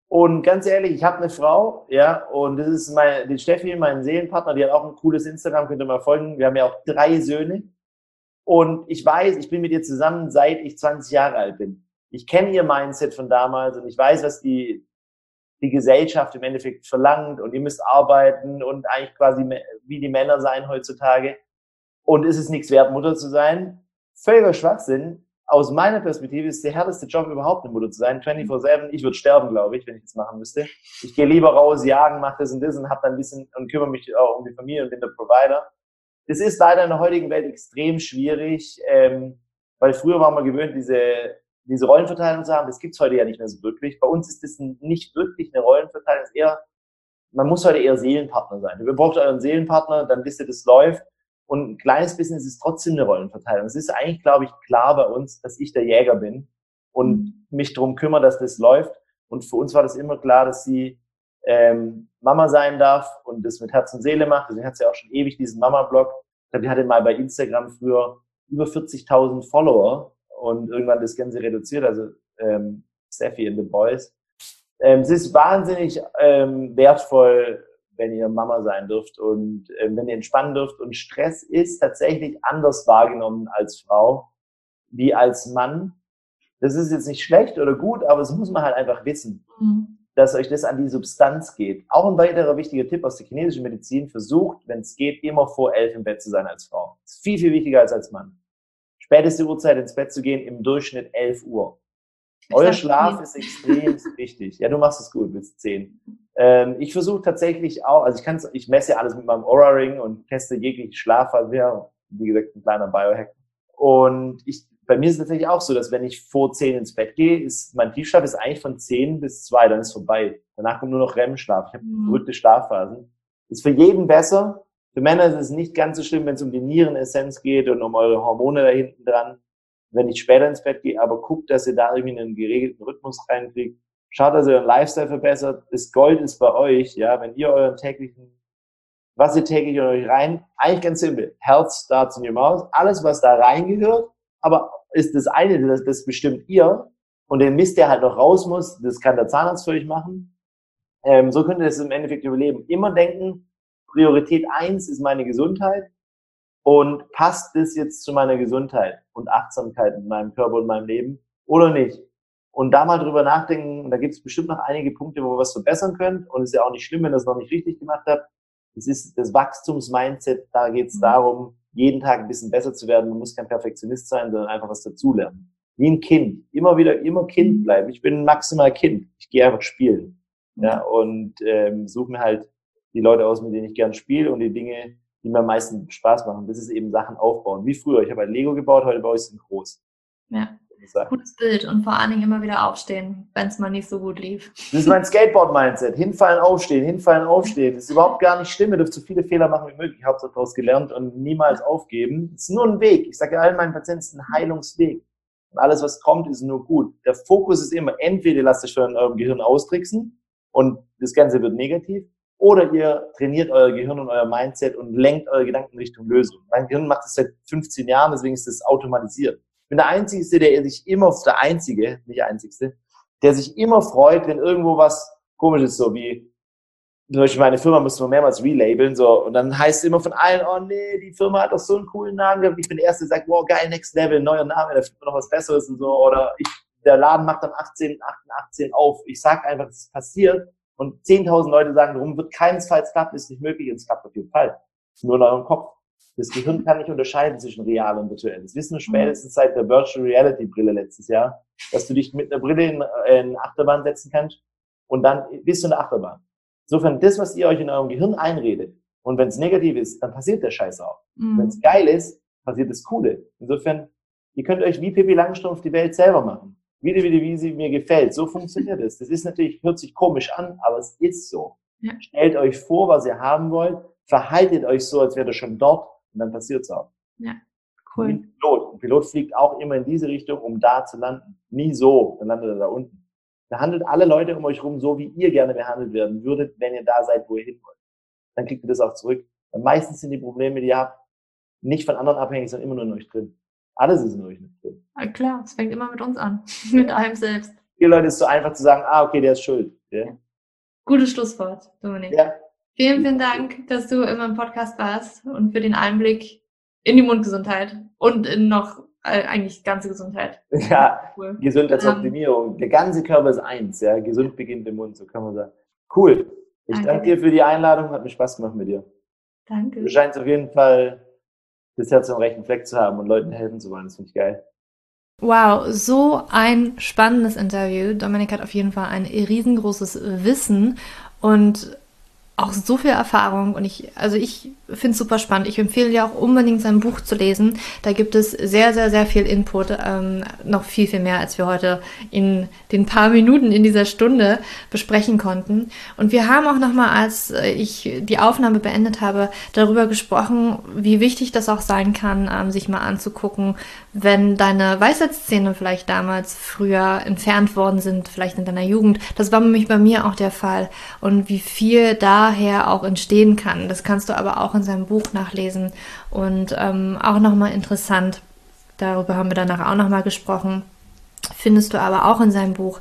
Und ganz ehrlich, ich habe eine Frau, ja, und das ist mein, die Steffi, mein Seelenpartner, die hat auch ein cooles Instagram, könnt ihr mal folgen. Wir haben ja auch drei Söhne. Und ich weiß, ich bin mit ihr zusammen, seit ich 20 Jahre alt bin. Ich kenne ihr Mindset von damals und ich weiß, was die, die Gesellschaft im Endeffekt verlangt und ihr müsst arbeiten und eigentlich quasi wie die Männer sein heutzutage. Und ist es nichts wert, Mutter zu sein? Völliger Schwachsinn. Aus meiner Perspektive ist der härteste Job überhaupt, eine Mutter zu sein. 24-7. Ich würde sterben, glaube ich, wenn ich das machen müsste. Ich gehe lieber raus, jagen, mache das und das und habe dann ein bisschen und kümmere mich auch um die Familie und bin der Provider. Das ist leider in der heutigen Welt extrem schwierig, ähm, weil früher war man gewöhnt, diese, diese Rollenverteilung zu haben. Das gibt's heute ja nicht mehr so wirklich. Bei uns ist das nicht wirklich eine Rollenverteilung. Es ist eher, man muss heute eher Seelenpartner sein. Ihr braucht euren Seelenpartner, dann wisst ihr, das läuft. Und ein kleines Business ist trotzdem eine Rollenverteilung. Es ist eigentlich, glaube ich, klar bei uns, dass ich der Jäger bin und mhm. mich darum kümmere, dass das läuft. Und für uns war das immer klar, dass sie ähm, Mama sein darf und das mit Herz und Seele macht. Deswegen hat sie auch schon ewig diesen Mama-Blog. Ich glaube, die hatte mal bei Instagram früher über 40.000 Follower und irgendwann das Ganze reduziert, also ähm, Steffi and the Boys. Ähm, es ist wahnsinnig ähm, wertvoll, wenn ihr Mama sein dürft und äh, wenn ihr entspannen dürft. Und Stress ist tatsächlich anders wahrgenommen als Frau wie als Mann. Das ist jetzt nicht schlecht oder gut, aber das muss man halt einfach wissen, mhm. dass euch das an die Substanz geht. Auch ein weiterer wichtiger Tipp aus der chinesischen Medizin, versucht, wenn es geht, immer vor elf im Bett zu sein als Frau. Das ist viel, viel wichtiger als als Mann. Späteste Uhrzeit ins Bett zu gehen, im Durchschnitt elf Uhr. Euer Schlaf ist extrem wichtig. Ja, du machst es gut bis zehn. Ähm, ich versuche tatsächlich auch, also ich kann ich messe alles mit meinem Aura Ring und teste jegliche Schlafphase. Ja, wie gesagt, ein kleiner Biohack. Und ich, bei mir ist es tatsächlich auch so, dass wenn ich vor zehn ins Bett gehe, ist mein Tiefschlaf ist eigentlich von zehn bis zwei, dann ist vorbei. Danach kommt nur noch REM-Schlaf. Ich habe mhm. verrückte Schlafphasen. Ist für jeden besser. Für Männer ist es nicht ganz so schlimm, wenn es um die Nierenessenz geht und um eure Hormone da hinten dran wenn ich später ins Bett gehe, aber guckt, dass ihr da irgendwie einen geregelten Rhythmus reinkriegt. Schaut, dass ihr euren Lifestyle verbessert. Das Gold ist bei euch, ja, wenn ihr euren täglichen, was ihr täglich in euch rein, eigentlich ganz simpel. Health starts in your mouth. Alles, was da reingehört, aber ist das eine, das, das bestimmt ihr. Und den Mist, der halt noch raus muss, das kann der Zahnarzt für euch machen. Ähm, so könnt ihr das im Endeffekt überleben. Immer denken, Priorität eins ist meine Gesundheit und passt das jetzt zu meiner Gesundheit und Achtsamkeit in meinem Körper und meinem Leben oder nicht? Und da mal drüber nachdenken, da gibt es bestimmt noch einige Punkte, wo wir was verbessern können. Und es ist ja auch nicht schlimm, wenn ihr das noch nicht richtig gemacht habt. Es ist das Wachstumsmindset, da geht es mhm. darum, jeden Tag ein bisschen besser zu werden. Man muss kein Perfektionist sein, sondern einfach was dazulernen. Wie ein Kind. Immer wieder, immer Kind mhm. bleiben. Ich bin maximal Kind. Ich gehe einfach spielen. Ja, und ähm, suche mir halt die Leute aus, mit denen ich gern spiele und die Dinge, die mir am meisten Spaß machen. Das ist eben Sachen aufbauen. Wie früher. Ich habe ein halt Lego gebaut, heute baue ich es groß. Ja. Gutes Bild und vor allen Dingen immer wieder aufstehen, wenn es mal nicht so gut lief. Das ist mein Skateboard-Mindset. Hinfallen, aufstehen, hinfallen, aufstehen. Das ist überhaupt gar nicht schlimm. Ihr dürft so viele Fehler machen wie möglich. Ich habe daraus gelernt und niemals aufgeben. Es ist nur ein Weg. Ich sage allen meinen Patienten, es ist ein Heilungsweg. Und alles, was kommt, ist nur gut. Der Fokus ist immer, entweder lasst euch in eurem Gehirn austricksen und das Ganze wird negativ, oder ihr trainiert euer Gehirn und euer Mindset und lenkt eure Gedanken Richtung Lösung. Mein Gehirn macht das seit 15 Jahren, deswegen ist das automatisiert. Bin der Einzige, der sich immer, der Einzige, nicht Einzigste, der sich immer freut, wenn irgendwo was komisch ist, so wie, zum Beispiel meine Firma müssen wir mehrmals relabeln, so, und dann heißt es immer von allen, oh nee, die Firma hat doch so einen coolen Namen gehabt. Ich bin der Erste, der sagt, wow, geil, next level, neuer Name, da findet man noch was Besseres und so, oder ich, der Laden macht am 18, 18 auf. Ich sag einfach, es passiert, und 10.000 Leute sagen, warum wird keinesfalls klappen, ist nicht möglich, und es klappt auf jeden Fall. nur in eurem Kopf. Das Gehirn kann nicht unterscheiden zwischen real und virtuell. Das wissen wir spätestens seit der Virtual Reality Brille letztes Jahr, dass du dich mit einer Brille in, in Achterbahn setzen kannst und dann bist du in der Achterbahn. Insofern, das, was ihr euch in eurem Gehirn einredet, und wenn es negativ ist, dann passiert der Scheiß auch. Mhm. Wenn es geil ist, passiert das Coole. Insofern, ihr könnt euch wie Pippi Langstrumpf die Welt selber machen wieder, wieder, wie sie mir gefällt. So funktioniert es. Das ist natürlich, hört sich komisch an, aber es ist so. Ja. Stellt euch vor, was ihr haben wollt, verhaltet euch so, als wärt ihr schon dort und dann passiert es auch. Ja, cool. Ein Pilot. Ein Pilot fliegt auch immer in diese Richtung, um da zu landen. Nie so, dann landet er da unten. Behandelt alle Leute um euch rum so, wie ihr gerne behandelt werden würdet, wenn ihr da seid, wo ihr hin wollt. Dann kriegt ihr das auch zurück. Weil meistens sind die Probleme, die ihr habt, nicht von anderen abhängig, sondern immer nur in euch drin. Alles ist in euch drin. Ja, klar, es fängt immer mit uns an, mit einem selbst. Viele Leute ist so einfach zu sagen, ah, okay, der ist schuld. Ja? Gutes Schlusswort, Dominik. Ja. Vielen, vielen Dank, dass du in meinem Podcast warst und für den Einblick in die Mundgesundheit und in noch äh, eigentlich ganze Gesundheit. Ja, cool. Gesundheitsoptimierung. Ähm, Der ganze Körper ist eins, ja. Gesund beginnt im Mund, so kann man sagen. Cool. Ich danke, danke dir für die Einladung, hat mir Spaß gemacht mit dir. Danke. Du scheinst auf jeden Fall das Herz am rechten Fleck zu haben und Leuten helfen zu wollen. Das finde ich geil. Wow, so ein spannendes Interview. Dominik hat auf jeden Fall ein riesengroßes Wissen und auch so viel Erfahrung und ich, also ich finde es super spannend. Ich empfehle dir auch unbedingt sein Buch zu lesen. Da gibt es sehr, sehr, sehr viel Input, ähm, noch viel, viel mehr, als wir heute in den paar Minuten in dieser Stunde besprechen konnten. Und wir haben auch nochmal, als ich die Aufnahme beendet habe, darüber gesprochen, wie wichtig das auch sein kann, ähm, sich mal anzugucken, wenn deine Weisheitszähne vielleicht damals früher entfernt worden sind, vielleicht in deiner Jugend. Das war nämlich bei mir auch der Fall. Und wie viel daher auch entstehen kann. Das kannst du aber auch in seinem Buch nachlesen. Und ähm, auch nochmal interessant, darüber haben wir danach auch nochmal gesprochen, findest du aber auch in seinem Buch,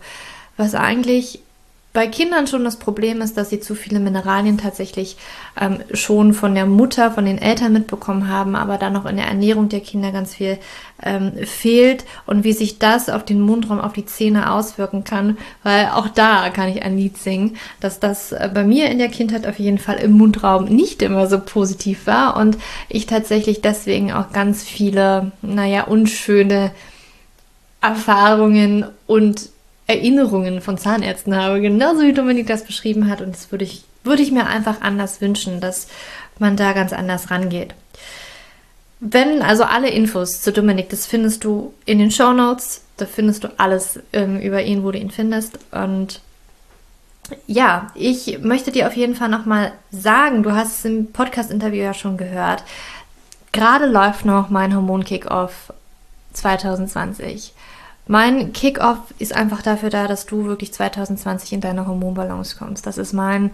was eigentlich bei Kindern schon das Problem ist, dass sie zu viele Mineralien tatsächlich ähm, schon von der Mutter, von den Eltern mitbekommen haben, aber dann noch in der Ernährung der Kinder ganz viel ähm, fehlt und wie sich das auf den Mundraum, auf die Zähne auswirken kann, weil auch da kann ich ein Lied singen, dass das äh, bei mir in der Kindheit auf jeden Fall im Mundraum nicht immer so positiv war und ich tatsächlich deswegen auch ganz viele, naja, unschöne Erfahrungen und Erinnerungen von Zahnärzten habe, genauso wie Dominik das beschrieben hat. Und das würde ich, würde ich mir einfach anders wünschen, dass man da ganz anders rangeht. Wenn also alle Infos zu Dominik, das findest du in den Show Notes, da findest du alles ähm, über ihn, wo du ihn findest. Und ja, ich möchte dir auf jeden Fall nochmal sagen, du hast es im Podcast-Interview ja schon gehört, gerade läuft noch mein Hormon-Kick-Off 2020. Mein Kickoff ist einfach dafür da, dass du wirklich 2020 in deine Hormonbalance kommst. Das ist mein,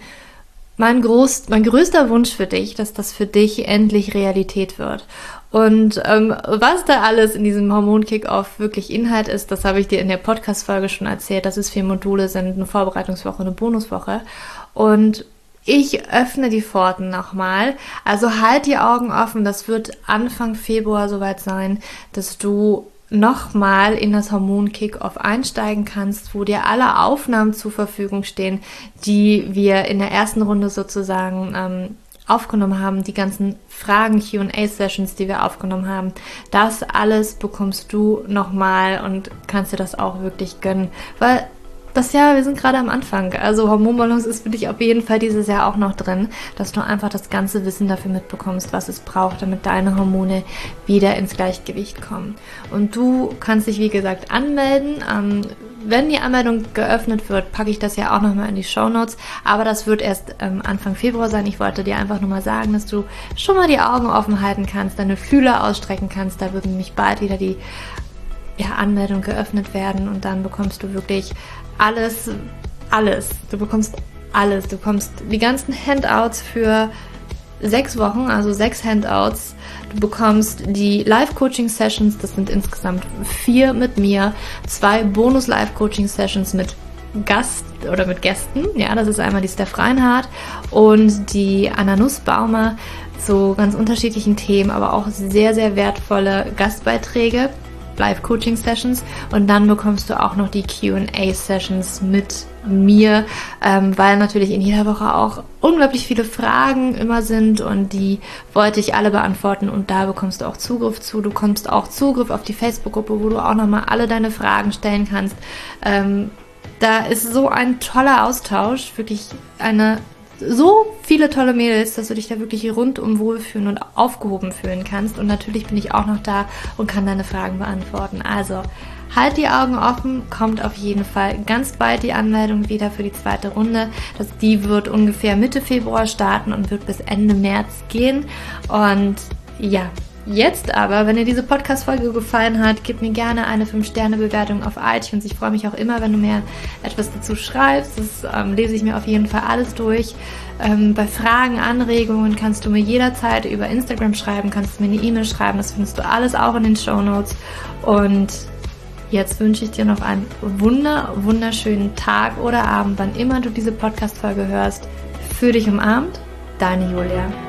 mein, groß, mein größter Wunsch für dich, dass das für dich endlich Realität wird. Und ähm, was da alles in diesem Hormon-Kickoff wirklich Inhalt ist, das habe ich dir in der Podcast-Folge schon erzählt, dass es vier Module sind, eine Vorbereitungswoche, eine Bonuswoche. Und ich öffne die Pforten nochmal. Also halt die Augen offen. Das wird Anfang Februar soweit sein, dass du nochmal in das Hormon Kickoff einsteigen kannst, wo dir alle Aufnahmen zur Verfügung stehen, die wir in der ersten Runde sozusagen ähm, aufgenommen haben, die ganzen Fragen, QA-Sessions, die wir aufgenommen haben. Das alles bekommst du nochmal und kannst dir das auch wirklich gönnen, weil das Jahr, wir sind gerade am Anfang. Also Hormonbalance ist für dich auf jeden Fall dieses Jahr auch noch drin, dass du einfach das ganze Wissen dafür mitbekommst, was es braucht, damit deine Hormone wieder ins Gleichgewicht kommen. Und du kannst dich, wie gesagt, anmelden. Ähm, wenn die Anmeldung geöffnet wird, packe ich das ja auch nochmal in die Show Notes. Aber das wird erst ähm, Anfang Februar sein. Ich wollte dir einfach nur mal sagen, dass du schon mal die Augen offen halten kannst, deine Fühler ausstrecken kannst. Da wird nämlich bald wieder die ja, Anmeldung geöffnet werden und dann bekommst du wirklich alles, alles. Du bekommst alles. Du bekommst die ganzen Handouts für sechs Wochen, also sechs Handouts. Du bekommst die Live-Coaching-Sessions, das sind insgesamt vier mit mir, zwei Bonus-Live-Coaching-Sessions mit Gast oder mit Gästen. Ja, das ist einmal die Steph Reinhardt und die Anna Nussbaumer zu ganz unterschiedlichen Themen, aber auch sehr, sehr wertvolle Gastbeiträge. Live-Coaching-Sessions und dann bekommst du auch noch die QA-Sessions mit mir, ähm, weil natürlich in jeder Woche auch unglaublich viele Fragen immer sind und die wollte ich alle beantworten und da bekommst du auch Zugriff zu. Du bekommst auch Zugriff auf die Facebook-Gruppe, wo du auch nochmal alle deine Fragen stellen kannst. Ähm, da ist so ein toller Austausch, wirklich eine so viele tolle Mädels, dass du dich da wirklich rundum wohlfühlen und aufgehoben fühlen kannst. Und natürlich bin ich auch noch da und kann deine Fragen beantworten. Also halt die Augen offen, kommt auf jeden Fall ganz bald die Anmeldung wieder für die zweite Runde. Das, die wird ungefähr Mitte Februar starten und wird bis Ende März gehen. Und ja, Jetzt aber, wenn dir diese Podcast-Folge gefallen hat, gib mir gerne eine 5-Sterne-Bewertung auf iTunes. Ich freue mich auch immer, wenn du mir etwas dazu schreibst. Das ähm, lese ich mir auf jeden Fall alles durch. Ähm, bei Fragen, Anregungen kannst du mir jederzeit über Instagram schreiben, kannst du mir eine E-Mail schreiben. Das findest du alles auch in den Show Notes. Und jetzt wünsche ich dir noch einen wunder, wunderschönen Tag oder Abend, wann immer du diese Podcast-Folge hörst. Für dich umarmt, deine Julia.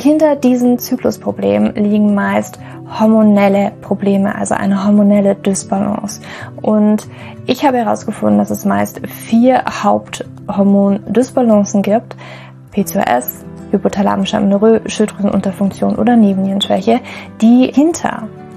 hinter diesen Zyklusproblemen liegen meist hormonelle Probleme, also eine hormonelle Dysbalance. Und ich habe herausgefunden, dass es meist vier Haupthormon-Dysbalancen gibt. PCOS, hypothalamische Amenorrhoe, Schilddrüsenunterfunktion oder Nebennierenschwäche, die hinter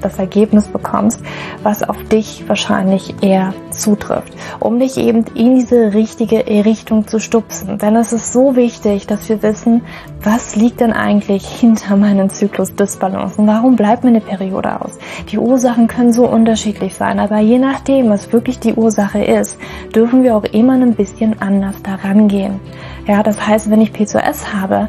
das Ergebnis bekommst, was auf dich wahrscheinlich eher zutrifft, um dich eben in diese richtige Richtung zu stupsen. Denn es ist so wichtig, dass wir wissen, was liegt denn eigentlich hinter meinem Zyklus Dysbalance und warum bleibt mir eine Periode aus. Die Ursachen können so unterschiedlich sein, aber je nachdem, was wirklich die Ursache ist, dürfen wir auch immer ein bisschen anders daran gehen. Ja, das heißt, wenn ich PCOS habe,